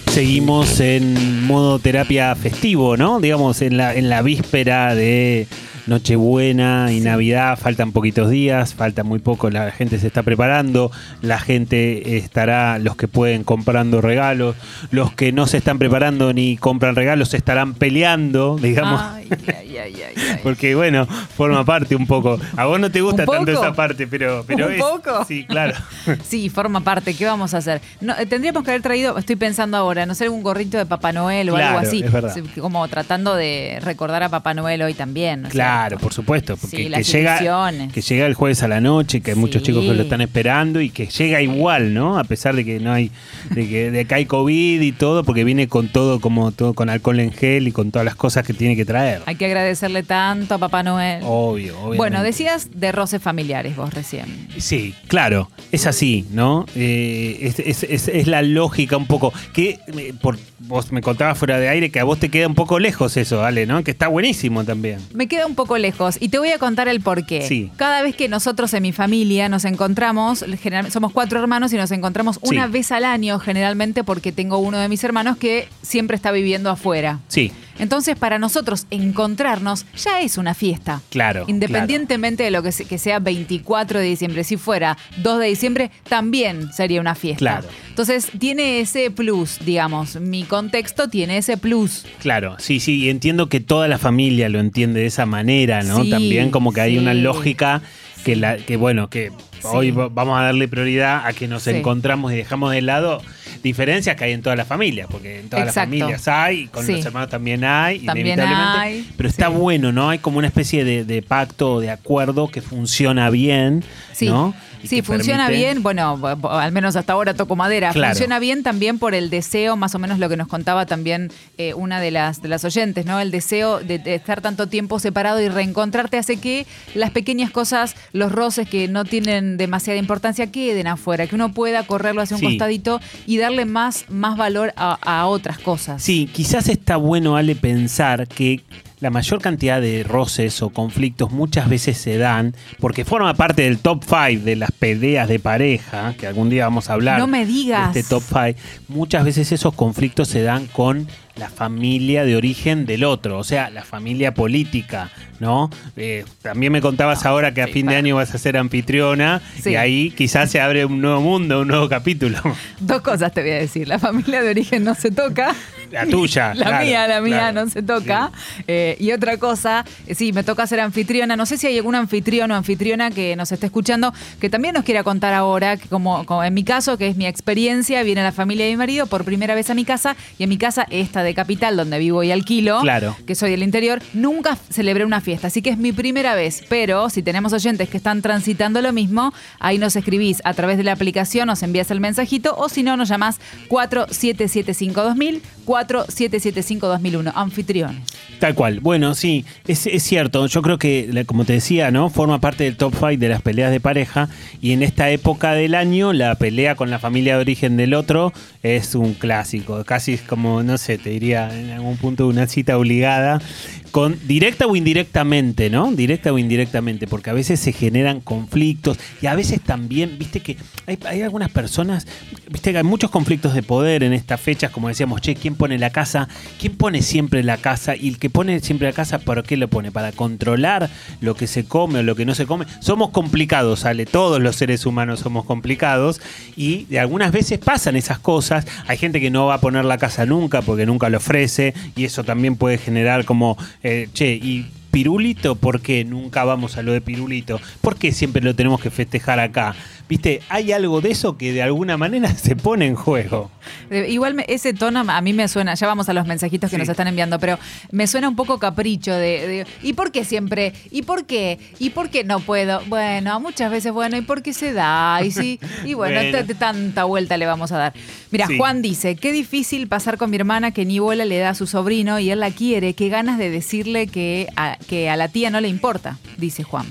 Seguimos en modo terapia festivo, ¿no? Digamos, en la, en la víspera de Nochebuena y Navidad, faltan poquitos días, falta muy poco, la gente se está preparando, la gente estará, los que pueden comprando regalos, los que no se están preparando ni compran regalos se estarán peleando, digamos. Ay, ay, ay, ay, ay. Porque bueno, forma parte un poco. A vos no te gusta ¿Un tanto esa parte, pero, pero ¿Un es. poco? Sí, claro. Sí, forma parte. ¿Qué vamos a hacer? No, eh, tendríamos que haber traído, estoy pensando ahora, no sé, algún gorrito de Papá Noel o Claro, algo así. Como tratando de recordar a Papá Noel hoy también. ¿no es Claro, por supuesto, porque Sí, que llega, que llega el jueves a la noche, que hay muchos chicos que lo están esperando y que llega igual, ¿no? A pesar de que no hay, de que, de que hay COVID y todo, porque viene con todo, como todo, con alcohol en gel y con todas las cosas que tiene que traer. Hay que agradecerle tanto a Papá Noel. Obvio, obviamente. Bueno, decías de roces familiares vos recién. Sí, claro, es así, ¿no? Eh, es, es- es- es la lógica un poco. Que eh, por, vos me contabas fuera de aire que a vos te queda un poco lejos eso, Ale, ¿no? Que está buenísimo también. Me queda un poco lejos y te voy a contar el por qué. Sí. Cada vez que nosotros en mi familia nos encontramos, somos cuatro hermanos y nos encontramos una Sí. vez al año generalmente porque tengo uno de mis hermanos que siempre está viviendo afuera. Sí, Entonces, para nosotros encontrarnos ya es una fiesta. claro. Independientemente de lo que, se- que sea 24 de diciembre, si fuera 2 de diciembre, también sería una fiesta. Claro. Entonces, tiene ese plus, digamos. Mi contexto tiene ese plus. Claro, sí, sí, y entiendo que toda la familia lo entiende de esa manera, ¿no? Sí, También como que hay una lógica que, la, que bueno, que hoy va- vamos a darle prioridad a que nos Sí. encontramos y dejamos de lado diferencias que hay en todas las familias, porque en todas Exacto. las familias hay, y con Sí. los hermanos también hay, También inevitablemente. hay, pero está bueno, ¿no? Hay como una especie de, de pacto o de acuerdo que funciona bien, Sí. ¿no? Sí, funciona permite- bien, bueno, al menos hasta ahora toco madera. Claro. Funciona bien también por el deseo, más o menos lo que nos contaba también eh, una de las, de las oyentes, ¿no? El deseo de, de estar tanto tiempo separado y reencontrarte hace que las pequeñas cosas, los roces que no tienen demasiada importancia, queden afuera, que uno pueda correrlo hacia un Sí. costadito y darle más, más valor a, a otras cosas. Sí, quizás está bueno, Ale, pensar que la mayor cantidad de roces o conflictos muchas veces se dan porque forma parte del top 5 de las peleas de pareja, que algún día vamos a hablar. No me digas. de Este top 5. Muchas veces esos conflictos se dan con la familia de origen del otro, o sea, la familia política, ¿no? Eh, también me contabas ahora que a fin de año vas a ser anfitriona Sí. y ahí quizás se abre un nuevo mundo, un nuevo capítulo. Dos cosas te voy a decir. La familia de origen no se toca. La tuya. La claro, mía, la mía claro. no se toca. Eh, y otra cosa, eh, sí, me toca ser anfitriona. No sé si hay algún anfitrión o anfitriona que nos esté escuchando que también nos quiera contar ahora, que como, como en mi caso, que es mi experiencia, viene la familia de mi marido por primera vez a mi casa y en mi casa, esta de Capital, donde vivo y alquilo, Claro. que soy del interior, nunca celebré una fiesta. Así que es mi primera vez. Pero si tenemos oyentes que están transitando lo mismo, ahí nos escribís a través de la aplicación, nos envías el mensajito o si no, nos llamás 4775-2000, 4775-2001. Anfitrión. Tal cual. Bueno, sí, es, cierto. Yo creo que, como te decía, ¿no? Forma parte del top five de las peleas de pareja. Y en esta época del año, la pelea con la familia de origen del otro es un clásico. Casi es como, no sé, te diría en algún punto una cita obligada. Con, directa o indirectamente, ¿no? Directa o indirectamente, porque a veces se generan conflictos y a veces también, viste que hay, algunas personas, viste que hay muchos conflictos de poder en estas fechas, como decíamos, che, ¿quién pone la casa? ¿Quién pone siempre la casa? Y el que pone siempre la casa, ¿para qué lo pone? ¿Para controlar lo que se come o lo que no se come? Somos complicados, sale, todos los seres humanos somos complicados y algunas veces pasan esas cosas. Hay gente que no va a poner la casa nunca porque nunca lo ofrece y eso también puede generar como, eh, che, y Pirulito, ¿por qué nunca vamos a lo de Pirulito? ¿Por qué siempre lo tenemos que festejar acá? Viste, hay algo de eso que de alguna manera se pone en juego. Igual me- ese tono a mí me suena, ya vamos a los mensajitos que nos están enviando, pero me suena un poco capricho de, de, ¿y por qué siempre? ¿Y por qué? ¿Y por qué no puedo? Bueno, muchas veces, bueno, ¿y por qué se da? Y sí, y bueno, Bueno. tanta vuelta le vamos a dar. Mira, Sí. Juan dice, qué difícil pasar con mi hermana que ni bola le da a su sobrino y él la quiere, qué ganas de decirle que a, que a la tía no le importa, dice Juan.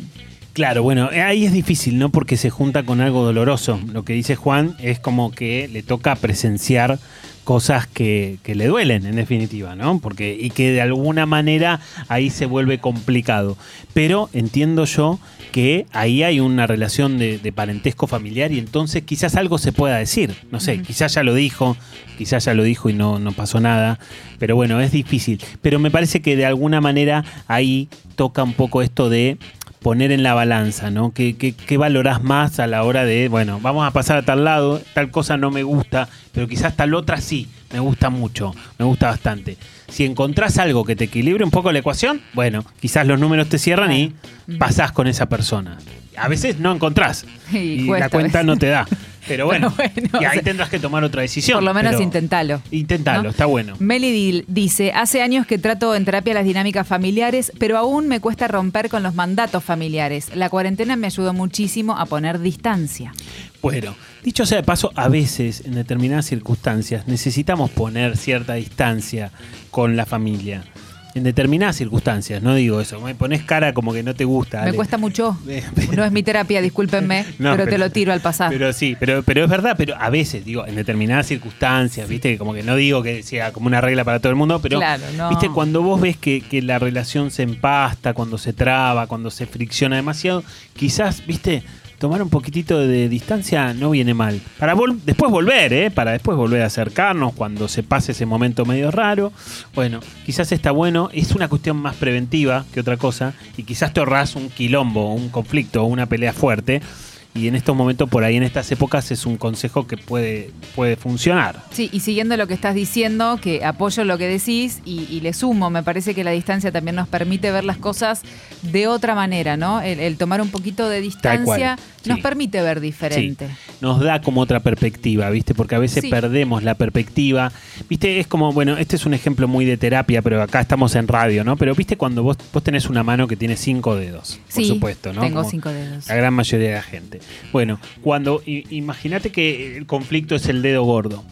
Claro, bueno, eh, ahí es difícil, ¿no? Porque se junta con algo doloroso. Lo que dice Juan es como que le toca presenciar cosas que, que le duelen, en definitiva, ¿no? Porque, y que de alguna manera ahí se vuelve complicado. Pero entiendo yo que ahí hay una relación de, de parentesco familiar y entonces quizás algo se pueda decir. No sé, quizás ya lo dijo, quizás ya lo dijo y no, no pasó nada. Pero bueno, es difícil. Pero me parece que de alguna manera ahí toca un poco esto de poner en la balanza, ¿no? ¿Qué, qué, qué valorás más a la hora de, bueno, vamos a pasar a tal lado, tal cosa no me gusta, pero quizás tal otra sí, me gusta mucho, me gusta bastante. Si encontrás algo que te equilibre un poco la ecuación, bueno, quizás los números te cierran y pasás con esa persona. A veces no encontrás Y y la cuenta no te da. Pero bueno, Pero y ahí o sea, tendrás que tomar otra decisión. Por lo menos intentalo. Intentalo, ¿no? está bueno. Meli dice, hace años que trato en terapia las dinámicas familiares, pero aún me cuesta romper con los mandatos familiares. La cuarentena me ayudó muchísimo a poner distancia. Bueno, dicho sea de paso, a veces, en determinadas circunstancias, necesitamos poner cierta distancia con la familia. En determinadas circunstancias, no digo eso. Me pones cara como que no te gusta. Me Ale. cuesta mucho. No es mi terapia, discúlpenme, No, pero, te lo tiro al pasar. Pero sí, pero, pero es verdad, pero a veces, digo, en determinadas circunstancias, viste, como que no digo que sea como una regla para todo el mundo, pero Claro, no. viste, cuando vos ves que, que la relación se empasta, cuando se traba, cuando se fricciona demasiado, quizás, viste, tomar un poquitito de distancia no viene mal. Para vol- después volver, ¿eh? Para después volver a acercarnos cuando se pase ese momento medio raro. Bueno, quizás está bueno, es una cuestión más preventiva que otra cosa, y quizás te ahorras un quilombo, un conflicto, una pelea fuerte. Y en estos momentos, por ahí en estas épocas, es un consejo que puede, puede funcionar. Sí, y siguiendo lo que estás diciendo, que apoyo lo que decís y, y le sumo, me parece que la distancia también nos permite ver las cosas de otra manera, ¿no? El, el tomar un poquito de distancia nos sí. permite ver diferente. nos da como otra perspectiva, ¿viste? Porque a veces Sí. perdemos la perspectiva. ¿Viste? Es como, bueno, este es un ejemplo muy de terapia, pero acá estamos en radio, ¿no? Pero ¿viste cuando vos, vos tenés una mano que tiene cinco dedos? Por Sí, supuesto, ¿no? tengo Como cinco dedos. La gran mayoría de la gente. Bueno, cuando imagínate que el conflicto es el dedo gordo.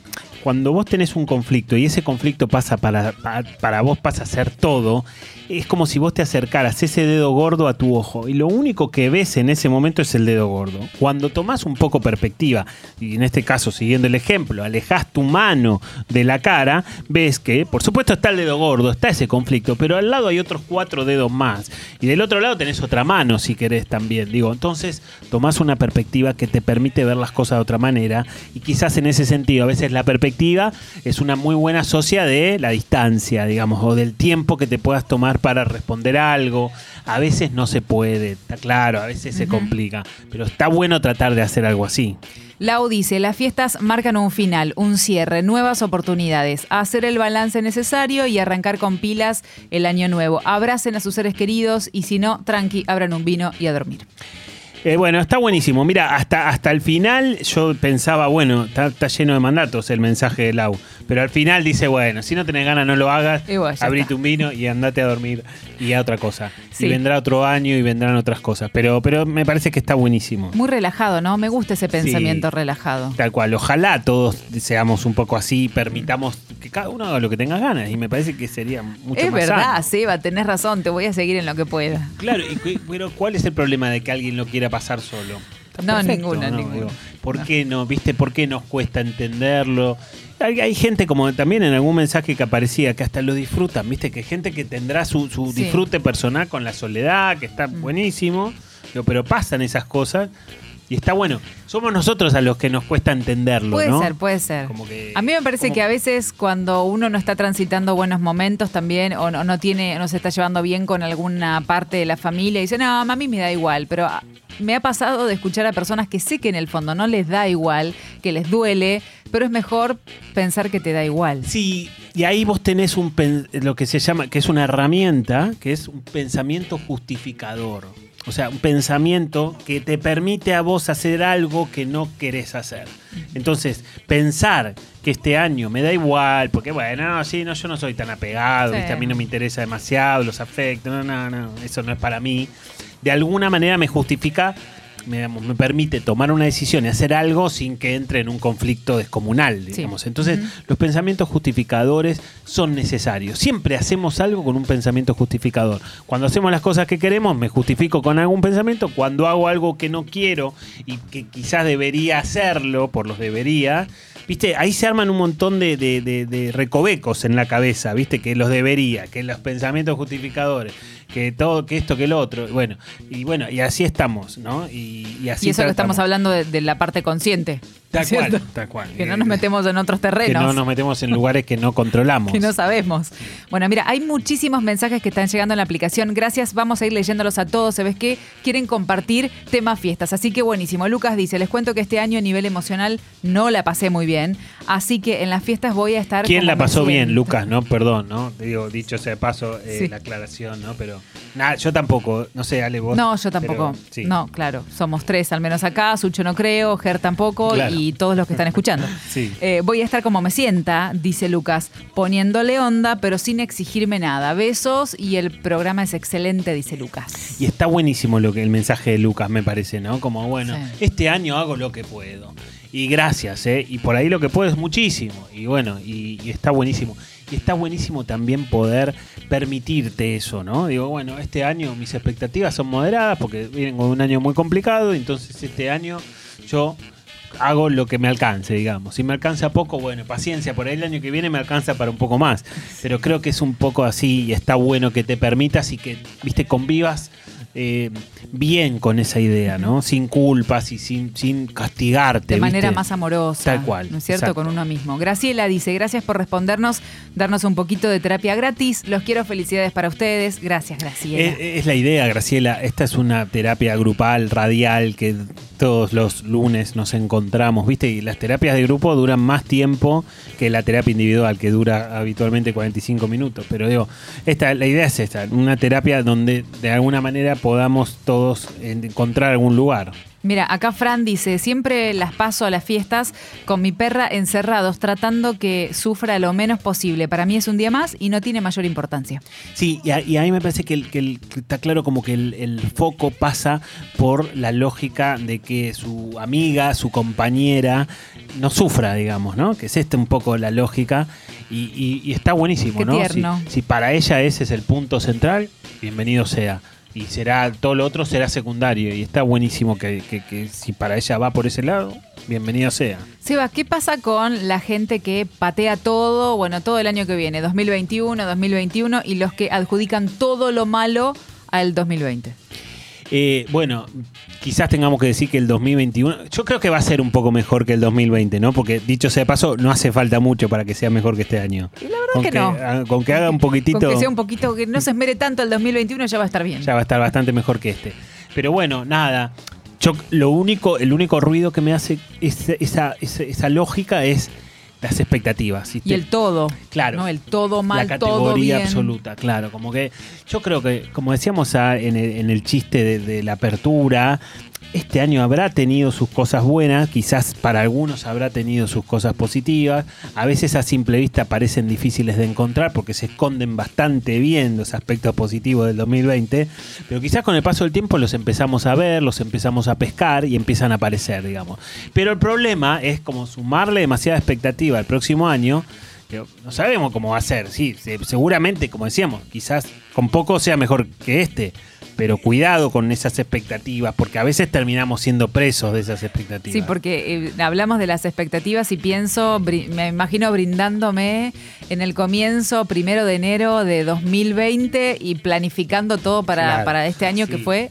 Cuando vos tenés un conflicto y ese conflicto pasa para, pa- para, vos pasa a ser todo, es como si vos te acercaras ese dedo gordo a tu ojo y lo único que ves en ese momento es el dedo gordo. Cuando tomás un poco perspectiva, y en este caso siguiendo el ejemplo, alejas tu mano de la cara, ves que por supuesto está el dedo gordo, está ese conflicto, pero al lado hay otros cuatro dedos más. Y del otro lado tenés otra mano si querés también. Digo, entonces tomás una perspectiva que te permite ver las cosas de otra manera y quizás en ese sentido a veces la perspectiva es una muy buena socia de la distancia, digamos, o del tiempo que te puedas tomar para responder algo. A veces no se puede, está claro, a veces se complica, pero está bueno tratar de hacer algo así. Lau dice, las fiestas marcan un final, un cierre, nuevas oportunidades, hacer el balance necesario y arrancar con pilas el año nuevo. Abracen a sus seres queridos y si no, tranqui, abran un vino y a dormir. Eh, bueno, está buenísimo. Mira, hasta, hasta el final yo pensaba, bueno, está, está lleno de mandatos el mensaje de Lau. Pero al final dice, bueno, si no tenés ganas, no lo hagas. Y bueno, ya abrite está. un vino y andate a dormir y a otra cosa. Sí. Y vendrá otro año y vendrán otras cosas. Pero, pero me parece que está buenísimo. Muy relajado, ¿no? Me gusta ese pensamiento relajado. Tal cual. Ojalá todos seamos un poco así, permitamos que cada uno haga lo que tenga ganas. Y me parece que sería mucho Es más verdad, sano. Seba, tenés razón, te voy a seguir en lo que pueda. Claro, y pero ¿cuál es el problema de que alguien lo quiera pasar solo? Está No, perfecto, ninguno, ¿no? ninguno. Digo, ¿Por qué no? ¿Viste? ¿Por qué nos cuesta entenderlo? Hay, hay gente como también en algún mensaje que aparecía que hasta lo disfrutan, ¿viste? Que gente que tendrá su, su Sí. disfrute personal con la soledad, que está buenísimo, Digo, pero pasan esas cosas y está bueno. Somos nosotros a los que nos cuesta entenderlo, Puede ¿no? ser, puede ser. Como que- a mí me parece como- que a veces cuando uno no está transitando buenos momentos también o no, no tiene, no se está llevando bien con alguna parte de la familia, y dice, no, a mí me da igual, pero me ha pasado de escuchar a personas que sé que en el fondo no les da igual, que les duele, pero es mejor pensar que te da igual. Sí, y ahí vos tenés un lo que se llama, que es una herramienta, que es un pensamiento justificador. O sea, un pensamiento que te permite a vos hacer algo que no querés hacer. Entonces, pensar que este año me da igual, porque bueno, no, sí, no, yo no soy tan apegado, Sí. ¿viste? a mí no me interesa demasiado los afectos, no, no, no, eso no es para mí. De alguna manera me justifica, digamos, me permite tomar una decisión y hacer algo sin que entre en un conflicto descomunal, digamos. Entonces, los pensamientos justificadores son necesarios. Siempre hacemos algo con un pensamiento justificador. Cuando hacemos las cosas que queremos, me justifico con algún pensamiento. Cuando hago algo que no quiero y que quizás debería hacerlo por los debería, ¿viste? Ahí se arman un montón de, de- de- de recovecos en la cabeza, ¿viste? Que los debería, que los pensamientos justificadores, que todo, que esto, que lo otro. Bueno, y bueno, y así estamos, ¿no? Y, y así y eso que estamos hablando de, de la parte consciente. Tal cual, tal cual. Que no nos metemos en otros Que terrenos. no nos metemos en lugares que no controlamos. que no sabemos. Bueno, mira, hay muchísimos mensajes que están llegando en la aplicación. Gracias, vamos a ir leyéndolos a todos. ¿Sabes qué? Quieren compartir temas fiestas. Así que buenísimo. Lucas dice, les cuento que este año a nivel emocional no la pasé muy bien. Así que en las fiestas voy a estar... ¿Quién la pasó bien. Lucas? No, perdón, ¿no? Te Digo, dicho sea de paso, eh, Sí. la aclaración, ¿no? Pero nada, yo tampoco, no sé, Ale, vos. No, yo tampoco. pero sí. No, claro. Somos tres al menos acá. Sucho no creo, Ger tampoco Claro. y todos los que están escuchando. Sí. Eh, voy a estar como me sienta, dice Lucas, poniéndole onda, pero sin exigirme nada. Besos y el programa es excelente, dice Lucas. Y está buenísimo lo que el mensaje de Lucas, me parece, ¿no? Como, bueno, Sí. este año hago lo que puedo. Y gracias, ¿eh? Y por ahí lo que puedo es muchísimo. Y bueno, y, y está buenísimo. Y está buenísimo también poder permitirte eso, ¿no? Digo, bueno, este año mis expectativas son moderadas porque vienen con un año muy complicado. Entonces este año yo hago lo que me alcance, digamos. Si me alcanza poco, bueno, paciencia, por ahí el año que viene me alcanza para un poco más. Pero creo que es un poco así y está bueno que te permitas y que, viste, convivas eh, bien con esa idea, ¿no? Sin culpas y sin, sin castigarte. De manera ¿viste? más amorosa. Tal cual, ¿No es cierto? exacto. Con uno mismo. Graciela dice, gracias por respondernos, darnos un poquito de terapia gratis. Los quiero, felicidades para ustedes. Gracias, Graciela. Es, es la idea, Graciela. Esta es una terapia grupal, radial, que todos los lunes nos encontramos, ¿viste? Y las terapias de grupo duran más tiempo que la terapia individual, que dura habitualmente 45 minutos. Pero digo, esta, la idea es esta, una terapia donde de alguna manera podamos todos encontrar algún lugar. Mira, acá Fran dice, siempre las paso a las fiestas con mi perra encerrados, tratando que sufra lo menos posible. Para mí es un día más y no tiene mayor importancia. Sí, y a, y a mí me parece que, el- que el- que está claro como que el, el foco pasa por la lógica de que su amiga, su compañera, no sufra, digamos, ¿no? Que es esta un poco la lógica y, y- y está buenísimo, Qué ¿no? si para ella ese es el punto central, bienvenido sea. Y será, todo lo otro será secundario. Y está buenísimo que, que- que si para ella va por ese lado, bienvenido sea. Seba, ¿qué pasa con la gente que patea todo, bueno, todo el año que viene, 2021, 2021, y los que adjudican todo lo malo al 2020? Eh, bueno, quizás tengamos que decir que el 2021, yo creo que va a ser un poco mejor que el 2020, ¿no? Porque dicho sea de paso, no hace falta mucho para que sea mejor que este año. Y la verdad con que no. Con que haga un poquitito, Con que sea un poquito, que no se esmere tanto el 2021 ya va a estar bien. ya va a estar bastante mejor que este. Pero bueno, nada. Yo lo único, el único ruido que me hace esa, esa, esa- esa lógica es las expectativas. Y el todo. Claro. ¿no? El todo mal, la todo categoría bien. absoluta, claro. Como que yo creo que, como decíamos en, el, en el chiste de, de la apertura, este año habrá tenido sus cosas buenas, quizás para algunos habrá tenido sus cosas positivas. A veces a simple vista parecen difíciles de encontrar porque se esconden bastante bien los aspectos positivos del 2020, pero quizás con el paso del tiempo los empezamos a ver, los empezamos a pescar y empiezan a aparecer, digamos. Pero el problema es como sumarle demasiada expectativa al próximo año no sabemos cómo va a ser, sí, se- seguramente, como decíamos, quizás con poco sea mejor que este, pero cuidado con esas expectativas, porque a veces terminamos siendo presos de esas expectativas. Sí, porque eh, hablamos de las expectativas y pienso, me imagino brindándome en el comienzo, primero de enero de 2020 y planificando todo para, Claro, para este año que fue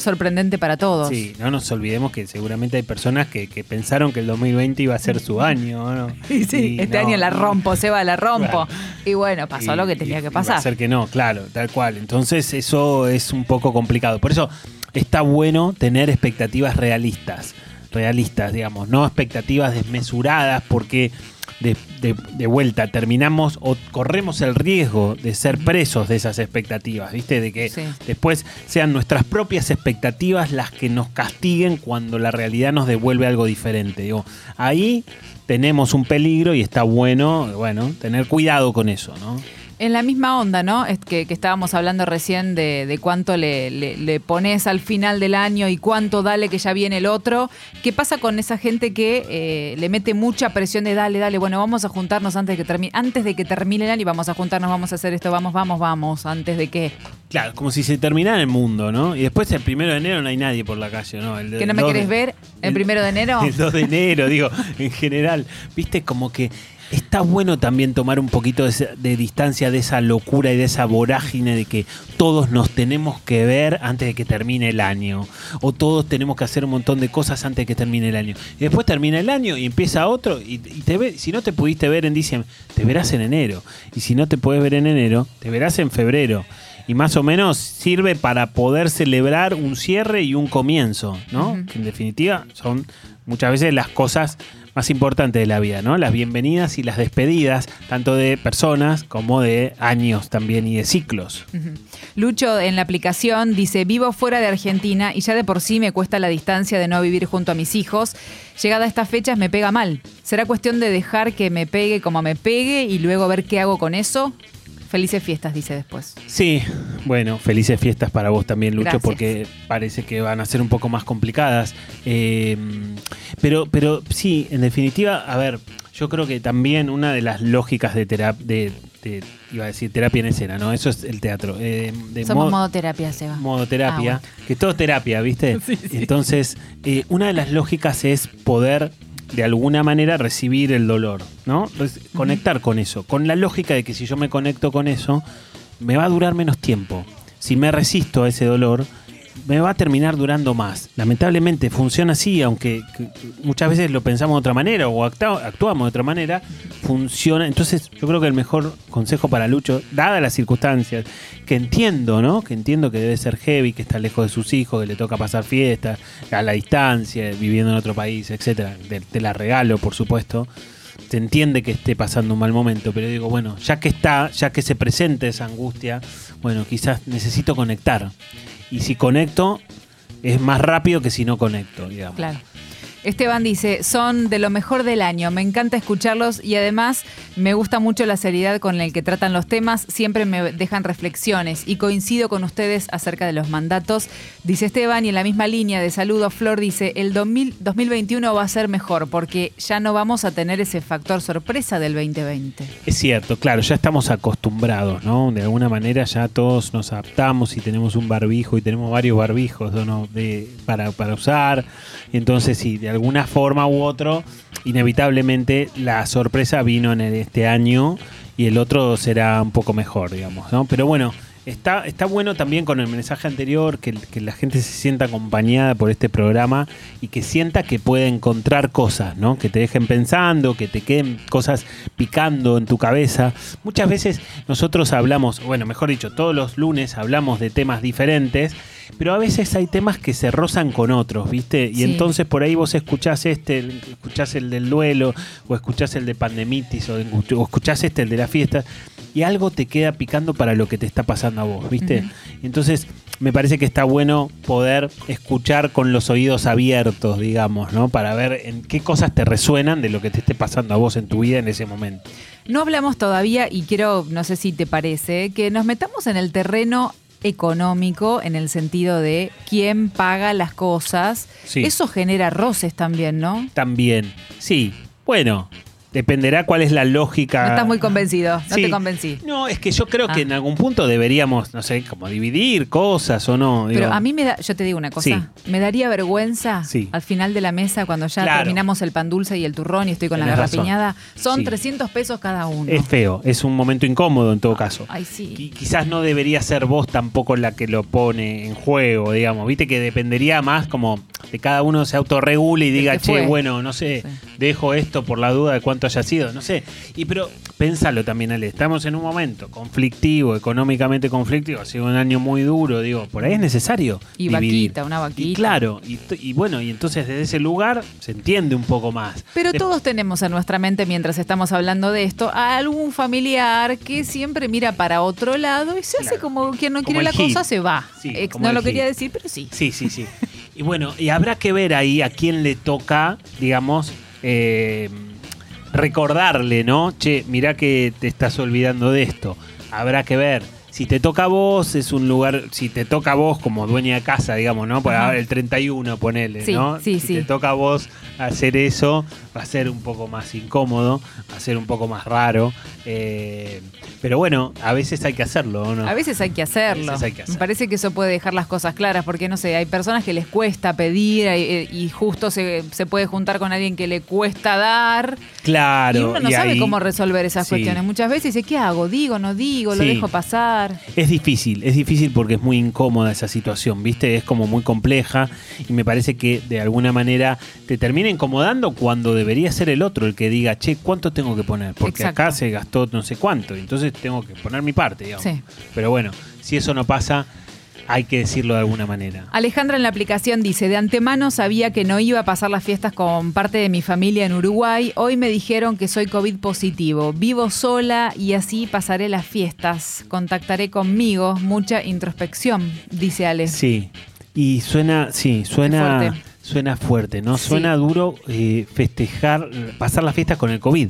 sorprendente para todos. Sí, no nos olvidemos que seguramente hay personas que, que pensaron que el 2020 iba a ser su año, ¿no? Y sí, Y este no, año la rompo, Seba, la rompo. Claro. Y bueno, pasó Y- lo que tenía que y Va a pasar. ser que no, claro, tal cual. Entonces eso es un poco complicado. Por eso está bueno tener expectativas realistas. realistas, digamos, no expectativas desmesuradas porque de, de- de vuelta terminamos o corremos el riesgo de ser presos de esas expectativas, ¿viste? De que Sí. después sean nuestras propias expectativas las que nos castiguen cuando la realidad nos devuelve algo diferente. Digo, ahí tenemos un peligro y está bueno, bueno, tener cuidado con eso, ¿no? En la misma onda, ¿no? Es que, que estábamos hablando recién de, de cuánto le, le- le pones al final del año y cuánto dale que ya viene el otro. ¿Qué pasa con esa gente que eh, le mete mucha presión de dale, dale, bueno, vamos a juntarnos antes de que termine, antes de que termine el año y vamos a juntarnos, vamos a hacer esto, vamos, vamos, vamos, antes de que. Claro, como si se terminara el mundo, ¿no? Y después el primero de enero no hay nadie por la calle, ¿no? El ¿Que no me de- querés ver el primero de enero? El 2 de enero, digo, en general. Viste, como que está bueno también tomar un poquito de, distancia de esa locura y de esa vorágine de que todos nos tenemos que ver antes de que termine el año. O todos tenemos que hacer un montón de cosas antes de que termine el año. Y después termina el año y empieza otro. Y, y te ve, si no te pudiste ver en diciembre, te verás en enero. Y si no te puedes ver en enero, te verás en febrero. Y más o menos sirve para poder celebrar un cierre y un comienzo, ¿no? Que en definitiva son muchas veces las cosas más importantes de la vida, ¿no? Las bienvenidas y las despedidas, tanto de personas como de años también y de ciclos. Lucho en la aplicación dice, vivo fuera de Argentina y ya de por sí me cuesta la distancia de no vivir junto a mis hijos. Llegada a estas fechas me pega mal. ¿Será cuestión de dejar que me pegue como me pegue y luego ver qué hago con eso? Felices fiestas, dice después. Sí, bueno, felices fiestas para vos también, Lucho, Gracias. porque parece que van a ser un poco más complicadas. Eh, pero, pero sí, en definitiva, a ver, yo creo que también una de las lógicas de terapia, de, de- iba a decir terapia en escena, ¿no? Eso es el teatro. eh, de Somos modo- modo terapia, Seba. modo terapia, Ah, bueno. que todo es terapia, ¿viste? Entonces, eh, una de las lógicas es poder de alguna manera recibir el dolor, ¿no? Conectar con eso, con la lógica de que si yo me conecto con eso, me va a durar menos tiempo. Si me resisto a ese dolor, me va a terminar durando más. Lamentablemente funciona así, aunque que- muchas veces lo pensamos de otra manera o actuamos de otra manera, funciona. Entonces yo creo que el mejor consejo para Lucho, dadas las circunstancias, que entiendo, ¿no? Que entiendo que debe ser heavy, que está lejos de sus hijos, que le toca pasar fiestas, a la distancia, viviendo en otro país, etcétera. Te, te la regalo, por supuesto. Se entiende que esté pasando un mal momento, pero digo, bueno, ya que está, ya que se presenta esa angustia, bueno, quizás necesito conectar. Y si conecto, es más rápido que si no conecto, digamos. Claro. Esteban dice, son de lo mejor del año, me encanta escucharlos y además me gusta mucho la seriedad con la que tratan los temas, siempre me dejan reflexiones y coincido con ustedes acerca de los mandatos, dice Esteban y en la misma línea de saludo Flor dice, el 2000 2021 va a ser mejor porque ya no vamos a tener ese factor sorpresa del 2020. Es cierto, claro, ya estamos acostumbrados, ¿no? De alguna manera ya todos nos adaptamos y tenemos un barbijo y tenemos varios barbijos ¿no? de, para, para usar. Entonces, sí, de alguna forma u otro, inevitablemente la sorpresa vino en este año y el otro será un poco mejor, digamos, ¿no? Pero bueno. Está, está bueno también con el mensaje anterior que, que la gente se sienta acompañada por este programa y que sienta que puede encontrar cosas, ¿no? Que te dejen pensando, que te queden cosas picando en tu cabeza. Muchas veces nosotros hablamos, bueno, mejor dicho, todos los lunes hablamos de temas diferentes, pero a veces hay temas que se rozan con otros, ¿viste? Y Sí. entonces por ahí vos escuchás este, escuchás el del duelo, o escuchás el de pandemitis, o, o escuchás este, el de la fiesta, y algo te queda picando para lo que te está pasando a vos, ¿viste? Entonces, me parece que está bueno poder escuchar con los oídos abiertos, digamos, ¿no? Para ver en qué cosas te resuenan de lo que te esté pasando a vos en tu vida en ese momento. No hablamos todavía y quiero, no sé si te parece, que nos metamos en el terreno económico en el sentido de quién paga las cosas. Sí. Eso genera roces también, ¿no? También, sí, bueno, dependerá cuál es la lógica. No estás muy convencido, no Ah. Sí. te convencí. No, es que yo creo que Ah. en algún punto deberíamos, no sé, como dividir cosas o no. Pero digo. a mí me da, yo te digo una cosa, me daría vergüenza Sí. al final de la mesa cuando ya Claro. terminamos el pan dulce y el turrón y estoy con la Tenés garrapiñada, son Sí. 300 pesos cada uno. Es feo, es un momento incómodo en todo caso. Ay, sí. Y quizás no debería ser vos tampoco la que lo pone en juego, digamos. Viste que dependería más como de cada uno se autorregule y diga, che, fue". bueno, no sé, dejo esto por la duda de cuánto haya sido, no sé. Y pero pensalo también, Ale, estamos en un momento conflictivo, económicamente conflictivo, ha sido un año muy duro, digo, por ahí es necesario Y dividir. vaquita, una vaquita. Y claro, y, bueno, y entonces desde ese lugar se entiende un poco más. Pero De- todos tenemos en nuestra mente, mientras estamos hablando de esto, a algún familiar que siempre mira para otro lado y se hace como quien no Como quiere la hit. cosa, se va. Sí, Ex- como no lo quería decir, pero sí. Sí, sí, sí. Y bueno, y habrá que ver ahí a quién le toca, digamos, eh, recordarle, ¿no? Che, mirá que te estás olvidando de esto. Habrá que ver. Si te toca a vos, es un lugar. Si te toca a vos como dueña de casa, digamos, ¿no? Por Ajá. ahora el 31, ponele, Sí, ¿no? sí, si sí. te toca a vos hacer eso, va a ser un poco más incómodo, va a ser un poco más raro. eh, pero bueno, a veces hay que hacerlo, ¿o ¿no? A veces hay que hacerlo. A veces hay que Me parece que eso puede dejar las cosas claras, porque no sé, hay personas que les cuesta pedir eh, y justo se, se puede juntar con alguien que le cuesta dar. Claro. y uno no y sabe ahí- cómo resolver esas cuestiones. Muchas veces dice, ¿qué hago? ¿Digo, no digo? ¿Lo dejo pasar? Es difícil, es difícil porque es muy incómoda esa situación, ¿viste? Es como muy compleja y me parece que de alguna manera te termina incomodando cuando debería ser el otro el que diga, che, ¿cuánto tengo que poner? Porque Exacto. acá se gastó no sé cuánto, y entonces tengo que poner mi parte, digamos. Sí. Pero bueno, si eso no pasa, hay que decirlo de alguna manera. Alejandra en la aplicación dice, de antemano sabía que no iba a pasar las fiestas con parte de mi familia en Uruguay. Hoy me dijeron que soy COVID positivo. Vivo sola y así pasaré las fiestas. Contactaré conmigo. Mucha introspección, dice Ale. Sí, y suena, sí, suena fuerte. suena fuerte, ¿no? Sí. Suena duro eh, festejar, pasar las fiestas con el COVID,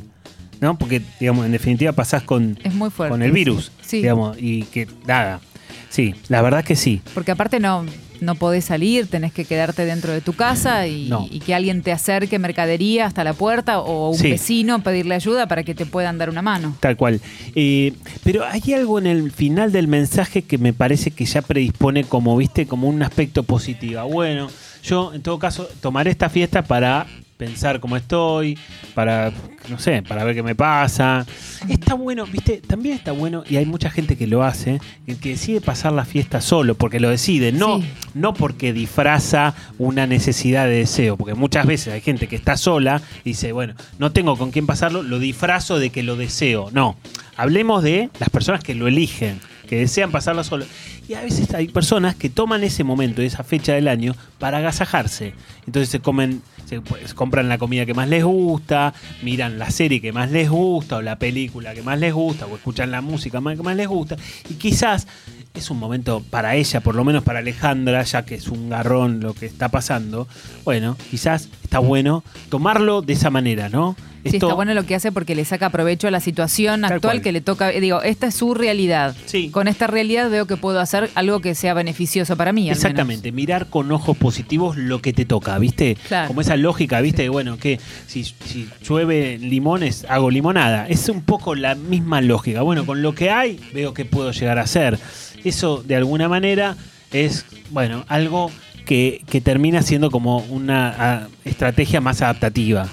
¿no? Porque, digamos, en definitiva pasás con, Es muy fuerte. con el virus, Sí. digamos, y que nada. Sí, la verdad que sí. Porque aparte no, no podés salir, tenés que quedarte dentro de tu casa y, No. y que alguien te acerque mercadería hasta la puerta o un Sí. vecino pedirle ayuda para que te puedan dar una mano. Tal cual. Eh, pero hay algo en el final del mensaje que me parece que ya predispone como, viste, como un aspecto positivo. Bueno, yo en todo caso tomaré esta fiesta para pensar cómo estoy, para, no sé, para ver qué me pasa. Está bueno, viste, también está bueno, y hay mucha gente que lo hace, que decide pasar la fiesta solo, porque lo decide, no, Sí. no porque disfraza una necesidad de deseo, porque muchas veces hay gente que está sola y dice, bueno, no tengo con quién pasarlo, lo disfrazo de que lo deseo. No, hablemos de las personas que lo eligen, que desean pasarlo solo. Y a veces hay personas que toman ese momento, esa fecha del año, para agasajarse. Entonces se comen, se, pues, compran la comida que más les gusta, miran la serie que más les gusta, o la película que más les gusta, o escuchan la música que más les gusta. Y quizás es un momento para ella, por lo menos para Alejandra, ya que es un garrón lo que está pasando. Bueno, quizás está bueno tomarlo de esa manera, ¿no? Sí, está bueno lo que hace porque le saca provecho a la situación actual que le toca. Digo, esta es su realidad. Con esta realidad veo que puedo hacer algo que sea beneficioso para mí. al menos. Exactamente, mirar con ojos positivos lo que te toca, ¿viste? Claro. Como esa lógica, ¿viste? Bueno, que si, si llueve limones, hago limonada. Es un poco la misma lógica. Bueno, con lo que hay, veo que puedo llegar a hacer. Eso, de alguna manera, es, bueno, algo que, que termina siendo como una estrategia más adaptativa.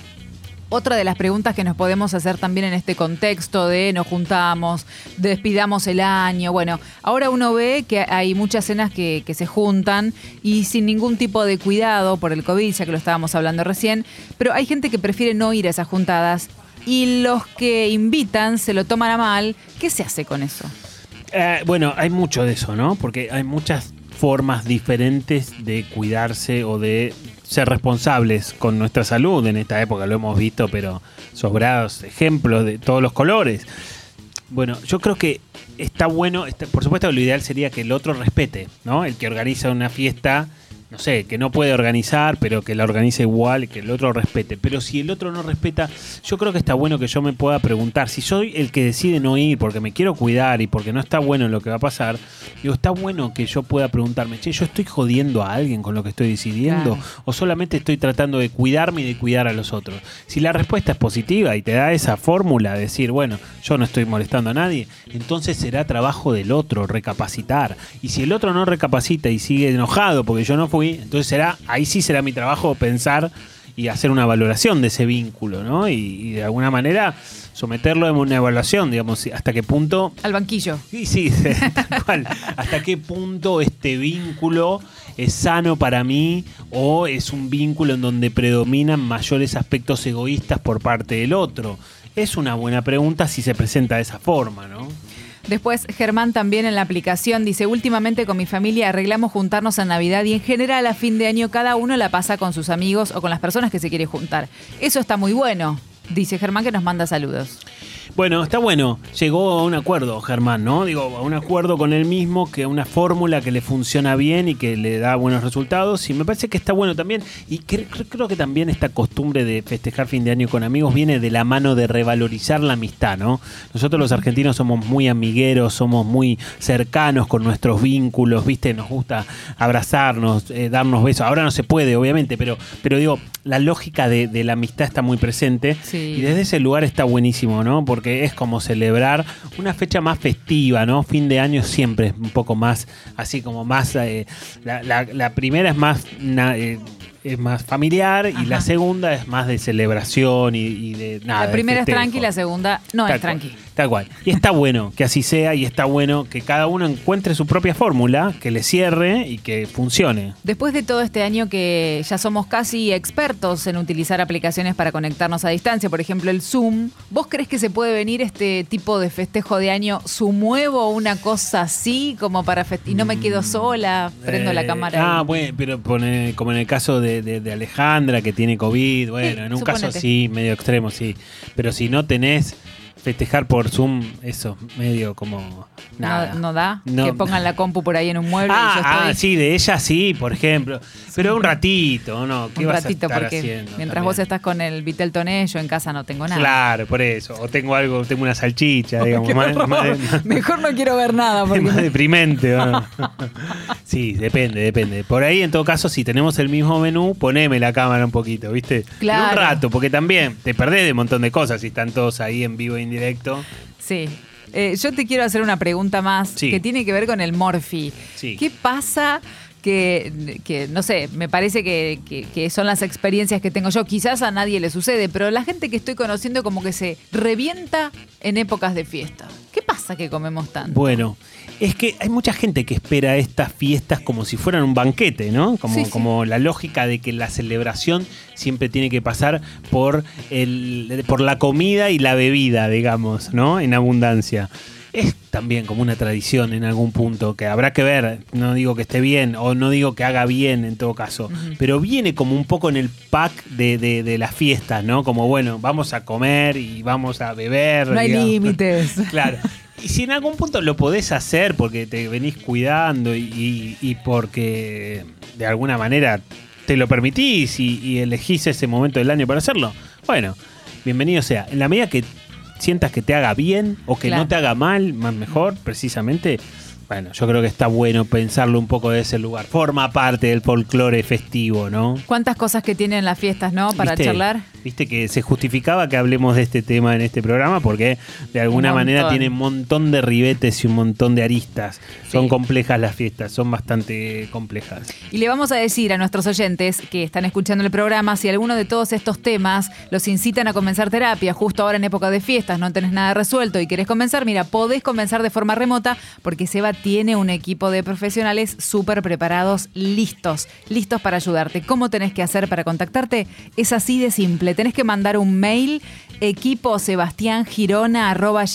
Otra de las preguntas que nos podemos hacer también en este contexto de nos juntamos, despidamos el año. Bueno, ahora uno ve que hay muchas cenas que, que se juntan y sin ningún tipo de cuidado por el COVID, ya que lo estábamos hablando recién, pero hay gente que prefiere no ir a esas juntadas y los que invitan se lo toman a mal. ¿Qué se hace con eso? Eh, bueno, hay mucho de eso, ¿no? Porque hay muchas formas diferentes de cuidarse o de ser responsables con nuestra salud. En esta época lo hemos visto, pero sobrados ejemplos de todos los colores. Bueno, yo creo que está bueno, está- por supuesto lo ideal sería que el otro respete, ¿no? El que organiza una fiesta, no sé, que no puede organizar, pero que la organice igual, y que el otro respete. Pero si el otro no respeta, yo creo que está bueno que yo me pueda preguntar, si soy el que decide no ir porque me quiero cuidar y porque no está bueno lo que va a pasar, digo, está bueno que yo pueda preguntarme, che, yo estoy jodiendo a alguien con lo que estoy decidiendo Claro. o solamente estoy tratando de cuidarme y de cuidar a los otros. Si la respuesta es positiva y te da esa fórmula de decir, bueno, yo no estoy molestando a nadie, entonces será trabajo del otro recapacitar. Y si el otro no recapacita y sigue enojado porque yo no fui, entonces será, ahí sí será mi trabajo pensar y hacer una valoración de ese vínculo, ¿no? Y, y de alguna manera someterlo a una evaluación, digamos, hasta qué punto Al banquillo. Sí, sí, tal cual. ¿Hasta qué punto este vínculo es sano para mí o es un vínculo en donde predominan mayores aspectos egoístas por parte del otro? Es una buena pregunta si se presenta de esa forma, ¿no? Después, Germán también en la aplicación dice, últimamente con mi familia arreglamos juntarnos en Navidad y en general a fin de año cada uno la pasa con sus amigos o con las personas que se quiere juntar. Eso está muy bueno, dice Germán que nos manda saludos. Bueno, está bueno. Llegó a un acuerdo, Germán, ¿no? Digo, a un acuerdo con él mismo, que una fórmula que le funciona bien y que le da buenos resultados. Y me parece que está bueno también. Y cre- cre- creo que también esta costumbre de festejar fin de año con amigos viene de la mano de revalorizar la amistad, ¿no? Nosotros los argentinos somos muy amigueros, somos muy cercanos con nuestros vínculos, ¿viste? Nos gusta abrazarnos, eh, darnos besos. Ahora no se puede, obviamente, pero, pero digo, la lógica de, de la amistad está muy presente. Y desde ese lugar está buenísimo, ¿no? Porque es como celebrar una fecha más festiva, ¿no? Fin de año siempre es un poco más, así como más... eh, la, la- la primera es más... na- eh, es más familiar y la segunda es más de celebración y, y de nada. la primera es tranqui, la segunda no Tal es cual, tranqui. Tal cual. Y está bueno que así sea y está bueno que cada uno encuentre su propia fórmula, que le cierre y que funcione. Después de todo este año que ya somos casi expertos en utilizar aplicaciones para conectarnos a distancia, por ejemplo el Zoom, ¿vos crees que se puede venir este tipo de festejo de año sumuevo una cosa así como para fest- y no me quedo sola, prendo la Eh, cámara? Ah, bueno, pero pone- como en el caso de, de- de Alejandra, que tiene COVID, bueno, en un caso suponete. sí, medio extremo, sí. Pero si no tenés festejar por Zoom, eso, medio como nada. no, no da No. que pongan la compu por ahí en un mueble y yo Ah, estoy ah, sí, de ella sí, por ejemplo. Pero un ratito, ¿no? ¿Qué un vas ratito a estar porque haciendo mientras también? vos estás con el Vitel Toné, yo en casa no tengo nada. Claro, por eso. O tengo algo, tengo una salchicha, digamos. Más- más- más- Mejor no quiero ver nada porque más me- deprimente. ¿no? sí, depende, depende. Por ahí, en todo caso, si tenemos el mismo menú, poneme la cámara un poquito, ¿viste? Claro. Un rato, porque también te perdés de un montón de cosas si están todos ahí en vivo e indirecto. Sí. Eh, yo te quiero hacer una pregunta más Sí. que tiene que ver con el Morphy. Sí. ¿Qué pasa? Que, que, no sé, me parece que, que- que son las experiencias que tengo yo. Quizás a nadie le sucede, pero la gente que estoy conociendo como que se revienta en épocas de fiesta. ¿Qué pasa que comemos tanto? Bueno, es que hay mucha gente que espera estas fiestas como si fueran un banquete, ¿no? Como, Sí, sí. como la lógica de que la celebración siempre tiene que pasar por, el, por la comida y la bebida, digamos, ¿no? En abundancia. Es también como una tradición en algún punto que habrá que ver, no digo que esté bien o no digo que haga bien en todo caso, pero viene como un poco en el pack de, de- de las fiestas, ¿no? Como bueno, vamos a comer y vamos a beber. No hay límites. Claro. Y si en algún punto lo podés hacer porque te venís cuidando y, y- y porque de alguna manera te lo permitís y, y elegís ese momento del año para hacerlo, bueno, bienvenido sea. En la medida que sientas que te haga bien o que Claro. no te haga mal, más mejor, precisamente, bueno, yo creo que está bueno pensarlo un poco de ese lugar. Forma parte del folclore festivo, ¿no? ¿Cuántas cosas que tienen las fiestas, no? Para ¿Viste? charlar. Viste que se justificaba que hablemos de este tema en este programa porque de alguna Un manera montón. tiene un montón de ribetes y un montón de aristas. Son complejas las fiestas, son bastante complejas. Y le vamos a decir a nuestros oyentes que están escuchando el programa si alguno de todos estos temas los incitan a comenzar terapia justo ahora en época de fiestas, no tenés nada resuelto y querés comenzar, mira, podés comenzar de forma remota porque Seba tiene un equipo de profesionales súper preparados, listos, listos para ayudarte. ¿Cómo tenés que hacer para contactarte? Es así de simple. Tenés que mandar un mail equipo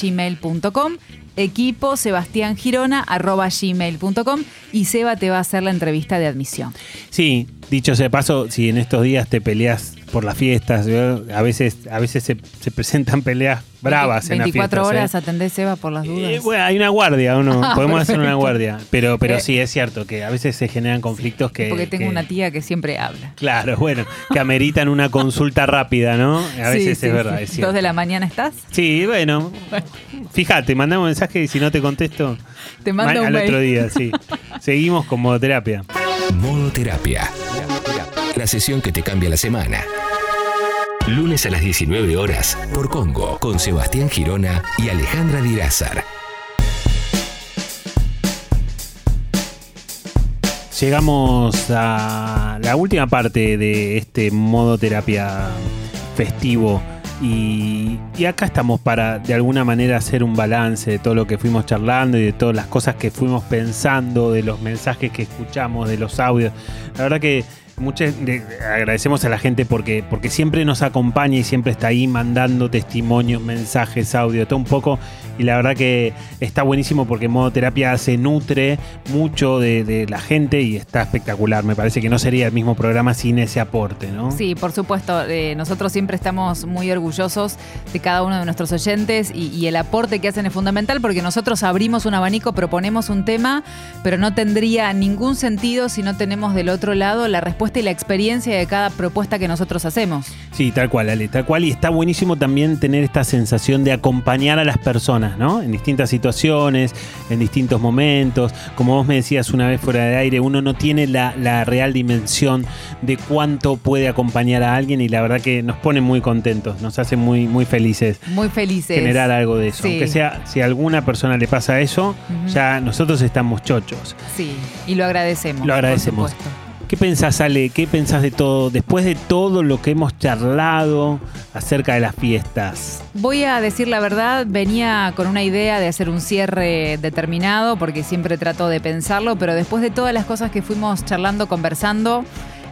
gmail.com equipo y Seba te va a hacer la entrevista de admisión. Sí, dicho sea paso, si en estos días te peleas por las fiestas, yo- a veces, a veces se, se presentan peleas bravas en las 24 fiestas. ¿eh? horas atendés Seba por las dudas. Eh, bueno, hay una guardia, ¿o no? Ah, podemos hacer una guardia. Pero, pero Eh, sí, es cierto que a veces se generan conflictos que. porque tengo que- una tía que siempre habla. Claro, bueno, que ameritan una consulta rápida, ¿no? A veces Sí, es sí, verdad, sí. es cierto. ¿Dos de la mañana estás? Sí, bueno. Fíjate, mandame un mensaje y si no te contesto. Te mando ma- un al mail. otro día, sí. Seguimos con modoterapia. Modo Terapia. La sesión que te cambia la semana. Lunes a las 19 horas por Congo con Sebastián Girona y Alejandra Dirázar. Llegamos a la última parte de este modo terapia festivo. Y, y acá estamos para de alguna manera hacer un balance de todo lo que fuimos charlando y de todas las cosas que fuimos pensando, de los mensajes que escuchamos, de los audios. La verdad que muchas agradecemos a la gente porque, porque siempre nos acompaña y siempre está ahí mandando testimonios, mensajes, audio, todo un poco. Y la verdad que está buenísimo porque modo terapia se nutre mucho de, la gente y está espectacular. Me parece que no sería el mismo programa sin ese aporte, ¿no? Sí, por supuesto. eh, nosotros siempre estamos muy orgullosos de cada uno de nuestros oyentes y el aporte que hacen es fundamental porque nosotros abrimos un abanico, proponemos un tema, pero no tendría ningún sentido si no tenemos del otro lado la respuesta y la experiencia de cada propuesta que nosotros hacemos. Sí, tal cual, Ale, tal cual. Y está buenísimo también tener esta sensación de acompañar a las personas, ¿no? En distintas situaciones, en distintos momentos. Como vos me decías una vez fuera de aire, uno no tiene la, la real dimensión de cuánto puede acompañar a alguien y la verdad que nos pone muy contentos, nos hace muy, muy felices Muy felices. generar algo de eso. Sí. Aunque sea, si a alguna persona le pasa eso, ya nosotros estamos chochos. Sí, y lo agradecemos. Lo agradecemos. por supuesto. ¿Qué pensás, Ale? ¿Qué pensás de todo? Después de todo lo que hemos charlado acerca de las fiestas. Voy a decir la verdad, venía con una idea de hacer un cierre determinado, porque siempre trato de pensarlo, pero después de todas las cosas que fuimos charlando, conversando,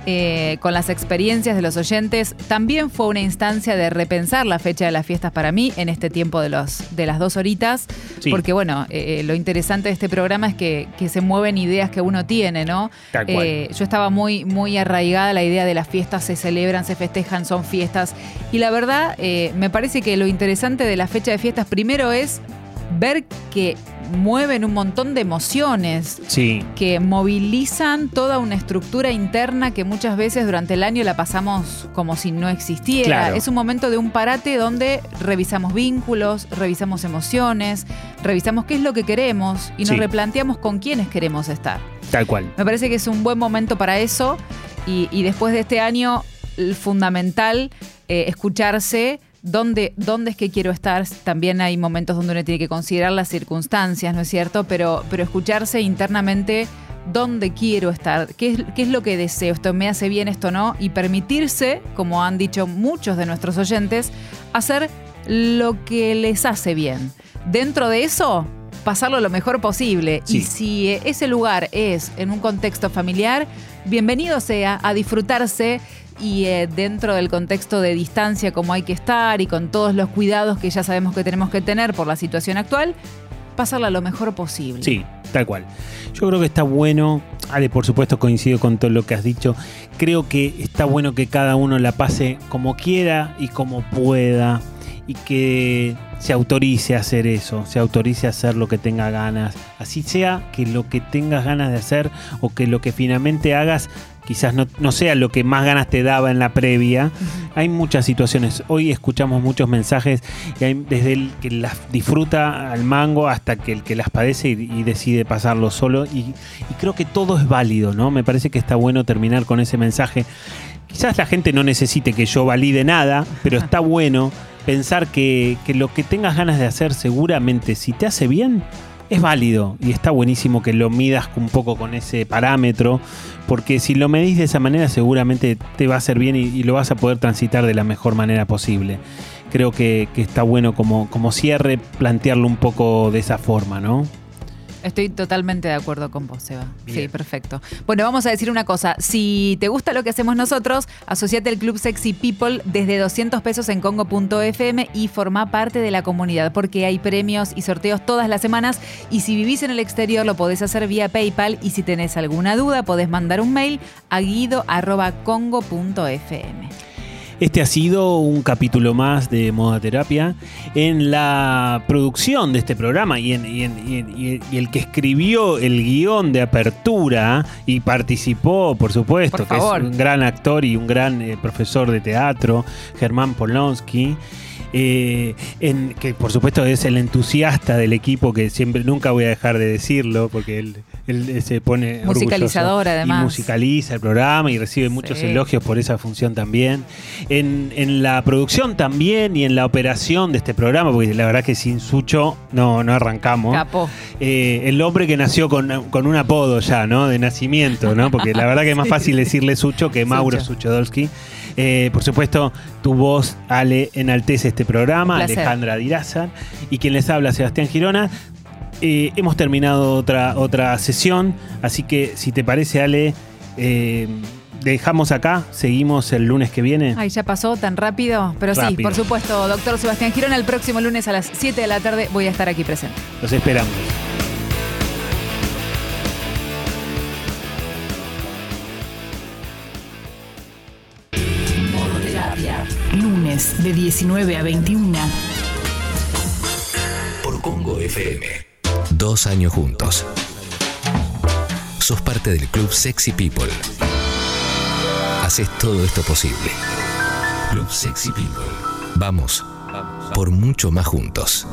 eh, con las experiencias de los oyentes, también fue una instancia de repensar la fecha de las fiestas para mí en este tiempo de, los, de las dos horitas, Sí. porque bueno, eh, lo interesante de este programa es que, que se mueven ideas que uno tiene, ¿no? Tal cual. Eh, yo estaba muy, muy arraigada la idea de las fiestas, se celebran, se festejan, son fiestas. Y la verdad, eh, me parece que lo interesante de la fecha de fiestas primero es ver que mueven un montón de emociones, Sí. que movilizan toda una estructura interna que muchas veces durante el año la pasamos como si no existiera. Claro. Es un momento de un parate donde revisamos vínculos, revisamos emociones, revisamos qué es lo que queremos y nos Sí. replanteamos con quiénes queremos estar. Tal cual. Me parece que es un buen momento para eso y, y después de este año, el fundamental eh, escucharse. ¿Dónde, ¿Dónde es que quiero estar? También hay momentos donde uno tiene que considerar las circunstancias, ¿no es cierto? Pero, pero escucharse internamente dónde quiero estar, ¿Qué es, qué es lo que deseo, esto me hace bien, esto no, y permitirse, como han dicho muchos de nuestros oyentes, hacer lo que les hace bien. Dentro de eso, pasarlo lo mejor posible. Sí. Y si ese lugar es en un contexto familiar, bienvenido sea a disfrutarse y eh, dentro del contexto de distancia como hay que estar y con todos los cuidados que ya sabemos que tenemos que tener por la situación actual, pasarla lo mejor posible. Sí, tal cual. Yo creo que está bueno, Ale, por supuesto coincido con todo lo que has dicho. Creo que está bueno que cada uno la pase como quiera y como pueda y que se autorice a hacer eso, se autorice a hacer lo que tenga ganas. Así sea que lo que tengas ganas de hacer o que lo que finalmente hagas quizás no, no sea lo que más ganas te daba en la previa. Hay muchas situaciones. Hoy escuchamos muchos mensajes y hay desde el que las disfruta al mango hasta que el que las padece y, y decide pasarlo solo. Y, y creo que todo es válido, ¿no? Me parece que está bueno terminar con ese mensaje. Quizás la gente no necesite que yo valide nada, pero está bueno pensar que, que lo que tengas ganas de hacer seguramente, si te hace bien, es válido y está buenísimo que lo midas un poco con ese parámetro, porque si lo medís de esa manera seguramente te va a hacer bien y, y lo vas a poder transitar de la mejor manera posible. Creo que, que está bueno como, como cierre plantearlo un poco de esa forma, ¿no? Estoy totalmente de acuerdo con vos, Seba. Sí, perfecto. Bueno, vamos a decir una cosa. Si te gusta lo que hacemos nosotros, asociate al Club Sexy People desde 200 pesos en congo.fm y forma parte de la comunidad porque hay premios y sorteos todas las semanas y si vivís en el exterior lo podés hacer vía PayPal y si tenés alguna duda podés mandar un mail a guido.congo.fm. Este ha sido un capítulo más de Moda Terapia. En la producción de este programa y, en- y en- y el que escribió el guion de apertura y participó, por supuesto, Por que es un gran actor y un gran eh, profesor de teatro, Germán Polonsky. Eh, en, que por supuesto es el entusiasta del equipo, que siempre nunca voy a dejar de decirlo, porque él, él se pone Musicalizador, además. Y musicaliza el programa y recibe muchos elogios por esa función también. En, en la producción también y en la operación de este programa, porque la verdad que sin Sucho no, no arrancamos. Eh, el hombre que nació con, con un apodo ya, ¿no? De nacimiento, ¿no? Porque la verdad que es más fácil decirle Sucho que Mauro Sucho. Suchodolski. Eh, por supuesto, tu voz, Ale, enaltece este programa. Alejandra Diraza, y quien les habla, Sebastián Girona. Eh, hemos terminado otra, otra sesión, así que si te parece, Ale, eh, dejamos acá, seguimos el lunes que viene. Ay, ya pasó tan rápido. Pero sí, por supuesto, doctor Sebastián Girona, el próximo lunes a las 7 de la tarde voy a estar aquí presente. Los esperamos. De 19 a 21. Por Congo FM. Dos años juntos. Sos parte del club Sexy People. Haces todo esto posible. Club Sexy People. Vamos por mucho más juntos.